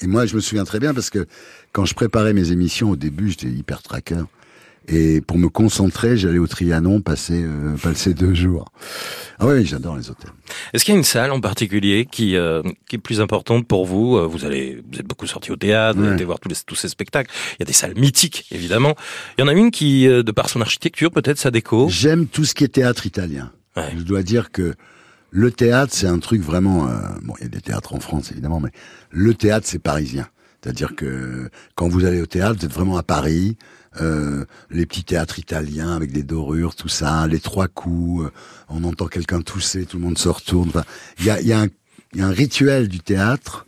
Et moi, je me souviens très bien parce que quand je préparais mes émissions au début, j'étais hyper tracker. Et pour me concentrer, j'allais au Trianon passer, euh, passer deux jours. Ah oui, j'adore les hôtels. Est-ce qu'il y a une salle en particulier qui, euh, qui est plus importante pour vous euh, Vous allez, vous êtes beaucoup sorti au théâtre, vous allez voir tous, les, tous ces spectacles. Il y a des salles mythiques, évidemment. Il y en a une qui, de par son architecture, peut-être sa déco. J'aime tout ce qui est théâtre italien. Je dois dire que le théâtre, c'est un truc vraiment... Euh, bon, il y a des théâtres en France, évidemment, mais le théâtre, c'est parisien. C'est-à-dire que quand vous allez au théâtre, vous êtes vraiment à Paris. Euh, les petits théâtres italiens avec des dorures, tout ça, les trois coups, euh, on entend quelqu'un tousser, tout le monde se retourne. Enfin, il y a, y, a y a, un rituel du théâtre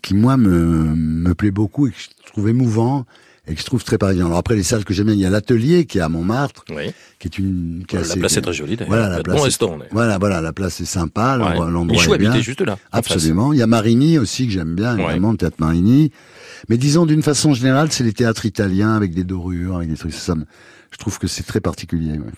qui, moi, me, me plaît beaucoup et que je trouve émouvant et que je trouve très parisien. Alors après les salles que j'aime bien, il y a l'atelier qui est à Montmartre, oui. qui est une qui La place est très jolie d'ailleurs. Voilà, la place. Bon est... Voilà, voilà, la place est sympa, l'endroit est bien. juste là. Absolument. Il y a Marigny aussi que j'aime bien, évidemment, le théâtre Marigny. Mais disons d'une façon générale, c'est les théâtres italiens avec des dorures, avec des trucs. Ça, je trouve que c'est très particulier. Ouais.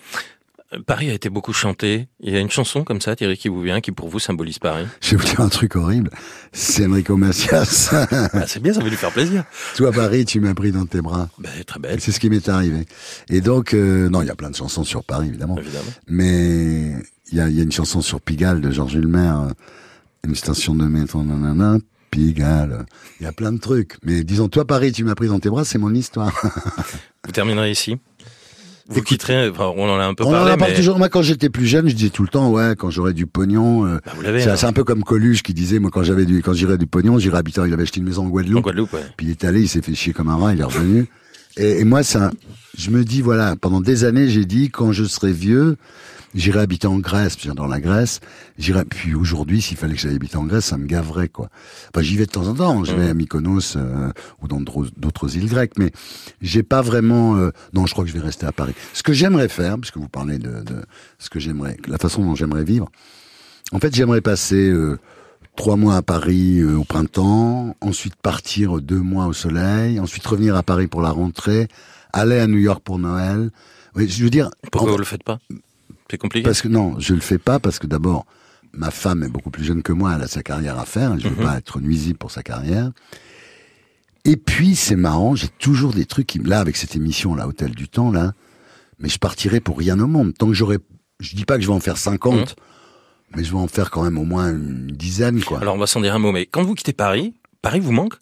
Paris a été beaucoup chanté. Il y a une chanson comme ça, Thierry, qui vous vient, qui pour vous symbolise Paris. Je vais vous dire un truc horrible. C'est Enrico Macias. Ah, c'est bien, ça veut lui faire plaisir. Toi, Paris, tu m'as pris dans tes bras. Ben, très belle. C'est ce qui m'est arrivé. Et donc, euh, non, il y a plein de chansons sur Paris, évidemment. Évidemment. Mais il y a, y a, une chanson sur Pigalle de Georges Hulmer, une station de métro, nanana. Pigalle. Il y a plein de trucs. Mais disons, toi, Paris, tu m'as pris dans tes bras, c'est mon histoire. Vous terminerez ici? Vous quitterez, enfin, on en a un peu on parlé. en a mais... toujours. Moi, quand j'étais plus jeune, je disais tout le temps, ouais, quand j'aurais du pognon. Euh, bah, hein. c'est un peu comme Coluche qui disait, moi, quand j'avais du, quand j'irais du pognon, j'irais habiter. Il avait acheté une maison en Guadeloupe. En Guadeloupe, ouais. Puis il est allé, il s'est fait chier comme un rat, il est revenu. et, et moi, ça, je me dis, voilà, pendant des années, j'ai dit, quand je serai vieux, j'irai habiter en Grèce, puis dans la Grèce, j'irai, puis aujourd'hui, s'il fallait que j'aille habiter en Grèce, ça me gaverait, quoi. Enfin, j'y vais de temps en temps, je vais à Mykonos, euh, ou dans d'autres- d'autres îles grecques, mais j'ai pas vraiment, euh, non, je crois que je vais rester à Paris. Ce que j'aimerais faire, puisque vous parlez de, de ce que j'aimerais, la façon dont j'aimerais vivre, en fait, j'aimerais passer, euh, trois mois à Paris euh, au printemps, ensuite partir deux mois au soleil, ensuite revenir à Paris pour la rentrée, aller à New York pour Noël. Oui, je veux dire, Pourquoi en- vous le faites pas? C'est compliqué. parce que non, je le fais pas parce que d'abord, ma femme est beaucoup plus jeune que moi, elle a sa carrière à faire, et je veux Mhm. pas être nuisible pour sa carrière. Et puis c'est marrant, j'ai toujours des trucs qui me là avec cette émission là, Hôtel du Temps là, mais je partirai pour rien au monde tant que j'aurai. Je dis pas que je vais en faire 50, mais je vais en faire quand même au moins une dizaine quoi. Mhm. Alors on va s'en dire un mot, mais quand vous quittez Paris, Paris vous manque?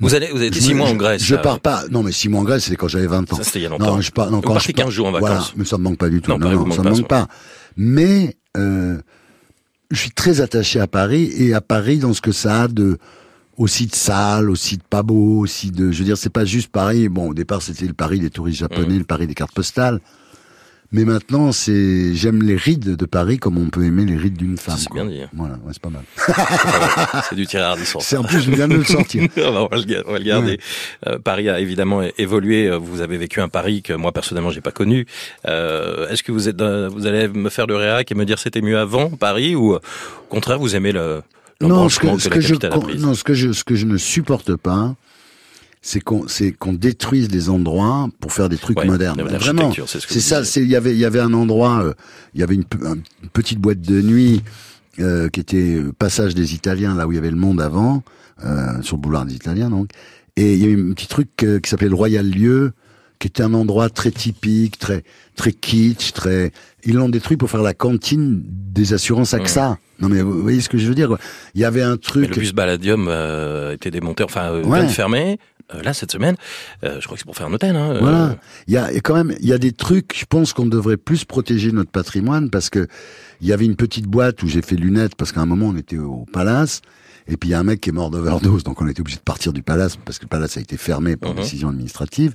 Vous allez, vous avez été six mois en Grèce. Je pars pas. Non, mais six mois en Grèce, c'était quand j'avais 20 ans. Ça c'était il y a longtemps. Non, je pars. Non, Vous quand je pars- 15 jours en Voilà, vacances. mais ça me manque pas du tout. Non, Non, ça me manque pas. Mais euh, je suis très attaché à Paris et à Paris dans ce que ça a de aussi de sale, aussi de pas beau, aussi de. Je veux dire, c'est pas juste Paris. Bon, au départ, c'était le Paris des touristes japonais, le Paris des cartes postales. Mais maintenant, c'est j'aime les rides de Paris comme on peut aimer les rides d'une femme. c'est bien dit. hein. Voilà, ouais, c'est pas mal. c'est du tiré Ardisson. C'est en plus, je viens de le sortir. on va le ga- on va le garder. Euh, Paris a évidemment évolué. Euh, Vous avez vécu un Paris que moi personnellement j'ai pas connu. Euh, Est-ce que vous êtes, euh, vous allez me faire le réac et me dire c'était mieux avant Paris ou au contraire vous aimez le Non, ce que, que, ce que je, non, ce que je, ce que je ne supporte pas, c'est qu'on, c'est qu'on détruise des endroits pour faire des trucs Ouais, modernes. de Vraiment. c'est ce ça. il y avait, il y avait un endroit, euh, il y avait une, une petite boîte de nuit, euh, qui était euh, passage des Italiens, là où il y avait le monde avant, euh, sur le boulevard des Italiens, donc. Et il y avait un petit truc euh, qui s'appelait le Royal Lieu, qui était un endroit très typique, très, très kitsch, très, ils l'ont détruit pour faire la cantine des assurances AXA. Non mais vous voyez ce que je veux dire, quoi. Il y avait un Mais truc. le bus Balladium euh, était démonté, enfin euh, Ouais. vient de fermer. Euh, là cette semaine, euh, je crois que c'est pour faire un hôtel. Hein, euh, Voilà. Il y a il y a quand même, il y a des trucs. Je pense qu'on devrait plus protéger notre patrimoine parce que il y avait une petite boîte où j'ai fait lunettes parce qu'à un moment on était au Palace et puis il y a un mec qui est mort d'overdose donc on était obligé de partir du Palace parce que le Palace a été fermé par Mhm. décision administrative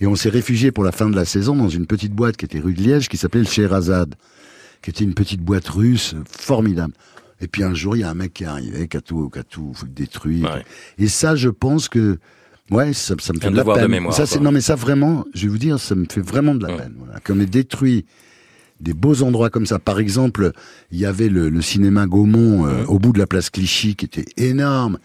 et on s'est réfugié pour la fin de la saison dans une petite boîte qui était rue de Liège qui s'appelait le Sherazade qui était une petite boîte russe euh, formidable. Et puis un jour il y a un mec qui est arrivé qui a tout, qui a tout détruit. Ouais. Et ça, je pense que, ouais, ça, ça me fait de la de peine. mémoire, ça, c'est, non, mais ça vraiment, je vais vous dire, ça me fait vraiment de la Ouais. peine. Voilà. Qu'on ait détruit des beaux endroits comme ça. Par exemple, il y avait le, le cinéma Gaumont euh, Ouais. au bout de la place Clichy qui était énorme.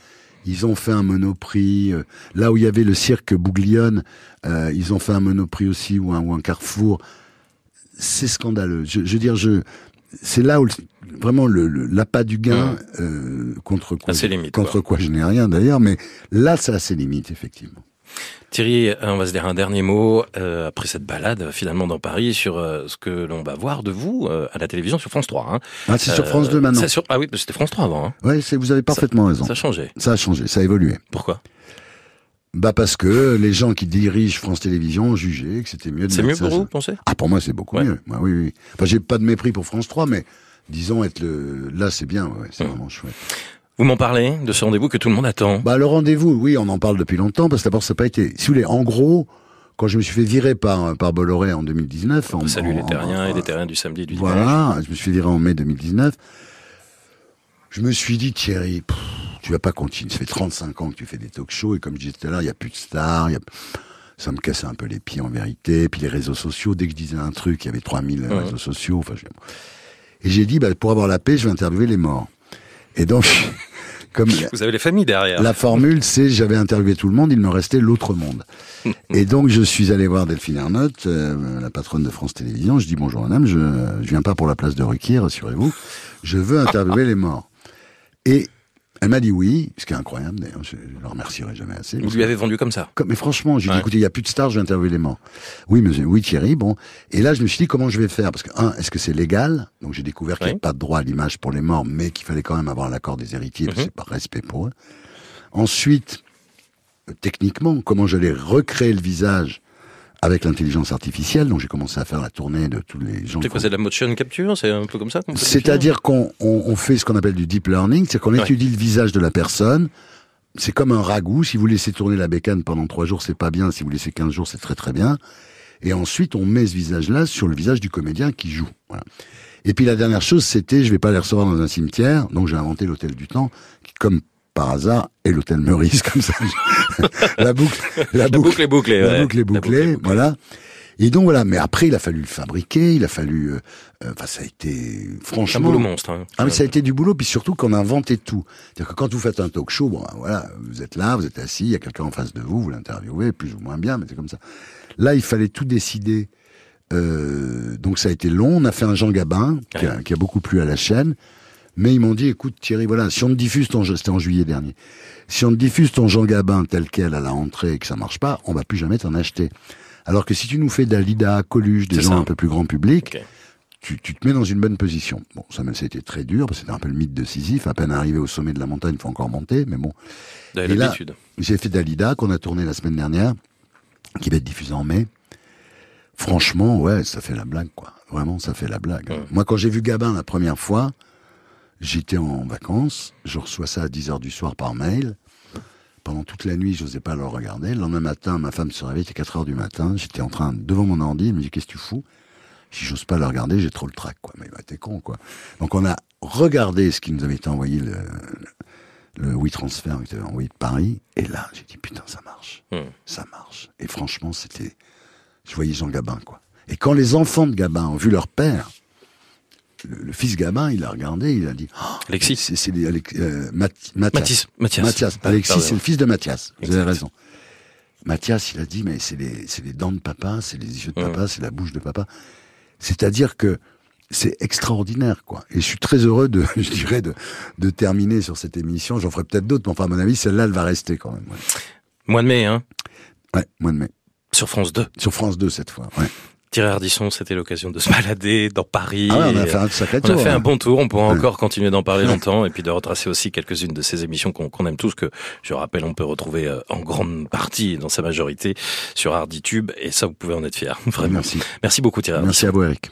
Ils ont fait un monoprix. euh, là où il y avait le cirque Bouglione, euh, ils ont fait un monoprix aussi ou un, ou un carrefour. C'est scandaleux. Je, je veux dire, je, c'est là où le- vraiment le, le- l'appât du gain euh, contre quoi contre quoi. quoi je n'ai rien d'ailleurs, mais là ça a ses limites effectivement. Thierry, euh, on va se dire un dernier mot euh, après cette balade finalement dans Paris sur euh, ce que l'on va voir de vous euh, à la télévision sur France 3. Hein. Ah, c'est sur France 2 maintenant. sur- Ah oui, c'était France 3 avant. Hein. Ouais, c'est, vous avez parfaitement raison. Ça a changé. Ça a changé, ça a évolué. Pourquoi? Bah parce que les gens qui dirigent France Télévisions ont jugé que c'était mieux de C'est mieux ça pour vous, sur- vous pensez? Ah pour moi c'est beaucoup Ouais. mieux. Ouais, oui oui. Enfin j'ai pas de mépris pour France 3 mais disons être le là c'est bien ouais, c'est Mmh. vraiment chouette. Vous m'en parlez de ce rendez-vous que tout le monde attend. Bah le rendez-vous, oui, on en parle depuis longtemps parce que d'abord ça n'a pas été. Si vous voulez, en gros, quand je me suis fait virer par par Bolloré en 2019, en, Salut en- les terriens en- et les terriens du samedi et du dimanche. Voilà, je me suis fait virer en mai 2019. Je me suis dit Thierry, pff, tu vas pas continuer. Ça fait 35 ans que tu fais des talk-shows et comme je disais tout à l'heure, il y a plus de stars. il Y a... Ça me cassait un peu les pieds en vérité. Puis les réseaux sociaux, dès que je disais un truc, il y avait 3000 Mhm. réseaux sociaux. Enfin, je- Et j'ai dit, bah, pour avoir la paix, je vais interviewer les morts. Et donc, comme Vous avez les familles derrière. la formule, c'est j'avais interviewé tout le monde, il me restait l'autre monde. Et donc je suis allé voir Delphine Ernotte, euh, la patronne de France Télévisions. Je dis bonjour madame, je, je viens pas pour la place de Ruquier, rassurez-vous. Je veux interviewer les morts. Et Elle m'a dit oui, ce qui est incroyable d'ailleurs, je, je le remercierai jamais assez. Vous lui avez vendu comme ça Comme- mais franchement, j'ai dit, écoutez, il n'y a plus de stars, je vais interviewer les morts. Oui, monsieur, oui, Thierry, bon. Et là, je me suis dit, comment je vais faire? Parce que, un, est-ce que c'est légal? Donc, j'ai découvert qu'il n'y Oui. avait pas de droit à l'image pour les morts, mais qu'il fallait quand même avoir l'accord des héritiers, parce que Mhm. c'est par respect pour eux. Ensuite, euh, techniquement, comment j'allais recréer le visage avec l'intelligence artificielle. Donc, j'ai commencé à faire la tournée de tous les gens. C'est quoi, c'est de la motion capture C'est un peu comme ça c'est-à-dire qu'on on, on fait ce qu'on appelle du deep learning, c'est qu'on Ouais. étudie le visage de la personne. C'est comme un ragoût. Si vous laissez tourner la bécane pendant trois jours, c'est pas bien. Si vous laissez 15 jours, c'est très très bien. Et ensuite, on met ce visage-là sur le visage du comédien qui joue. Voilà. Et puis la dernière chose, c'était, je vais pas les recevoir dans un cimetière, donc j'ai inventé l'hôtel du temps, qui, comme par hasard, est l'hôtel Meurice, comme ça. la boucle, la La boucle, boucle est bouclée. la ouais. boucle est La bouclée, boucle est voilà. Et donc voilà, mais après il a fallu le fabriquer, il a fallu, euh, euh, enfin ça a été C'est un franchement. boulot monstre. hein. Ah mais ça a été du boulot, puis surtout qu'on a inventé tout. C'est-à-dire que quand vous faites un talk show, bon ben, voilà, vous êtes là, vous êtes assis, il y a quelqu'un en face de vous, vous l'interviewez, plus ou moins bien, mais c'est comme ça. Là, il fallait tout décider. Euh, donc ça a été long. On a fait un Jean Gabin qui a, qui a beaucoup plu à la chaîne, mais ils m'ont dit, écoute Thierry, voilà, si on te diffuse ton, c'était en juillet dernier, si on te diffuse ton Jean Gabin tel quel à la entrée et que ça marche pas, on va plus jamais t'en acheter. Alors que si tu nous fais Dalida, Coluche, des gens ça. un peu plus grand public, tu, tu te mets dans une bonne position. Bon, ça, ça a été très dur, parce que c'était un peu le mythe de Sisyphe. À peine arrivé au sommet de la montagne, il faut encore monter, mais bon. Et là-. J'ai fait Dalida, qu'on a tourné la semaine dernière, qui va être diffusé en mai. Franchement, ouais, ça fait la blague, quoi. Vraiment, ça fait la blague. Ouais. Moi, quand j'ai vu Gabin la première fois, j'étais en vacances, je reçois ça à 10 heures du soir par mail. Pendant toute la nuit, je n'osais pas le regarder. Le lendemain matin, ma femme se réveille, il était 4 heures du matin. J'étais en train, devant mon ordi, elle me dit, qu'est-ce que tu fous? Si j'ose pas le regarder, j'ai trop le trac, quoi. Mais bah, t'es con, quoi. Donc, on a regardé ce qui nous avait été envoyé, le, le WeTransfer qui était envoyé de Paris. Et là, j'ai dit, putain, ça marche. Hmm. Ça marche. Et franchement, c'était, je voyais Jean Gabin, quoi. Et quand les enfants de Gabin ont vu leur père, le, le fils Gabin, il a regardé, il a dit, Oh, Alexis. c'est, euh, Math- Mathias. Mathias. Mathias. Alexis, c'est le fils de Mathias. Vous avez raison. Mathias, il a dit, mais c'est les, dents de papa, c'est les yeux de papa, c'est la bouche de papa. C'est-à-dire que c'est extraordinaire, quoi. Et je suis très heureux de, je dirais, de, de terminer sur cette émission. J'en ferai peut-être d'autres, mais enfin, à mon avis, celle-là, elle va rester quand même. Ouais, Mois de mai, hein, ouais mois de mai. sur France 2. Sur France 2, cette fois. Ouais. Thierry Ardisson, c'était l'occasion de se balader dans Paris. Ah ouais, on a fait un sacré On tour. a fait hein. un bon tour, on pourra Ouais. encore continuer d'en parler longtemps et puis de retracer aussi quelques-unes de ces émissions qu'on qu'on aime tous, que je rappelle, on peut retrouver euh, en grande partie, dans sa majorité, sur Arditube et ça, vous pouvez en être fiers. Vraiment. Merci. Merci beaucoup Thierry Ardisson. Merci à vous, Eric.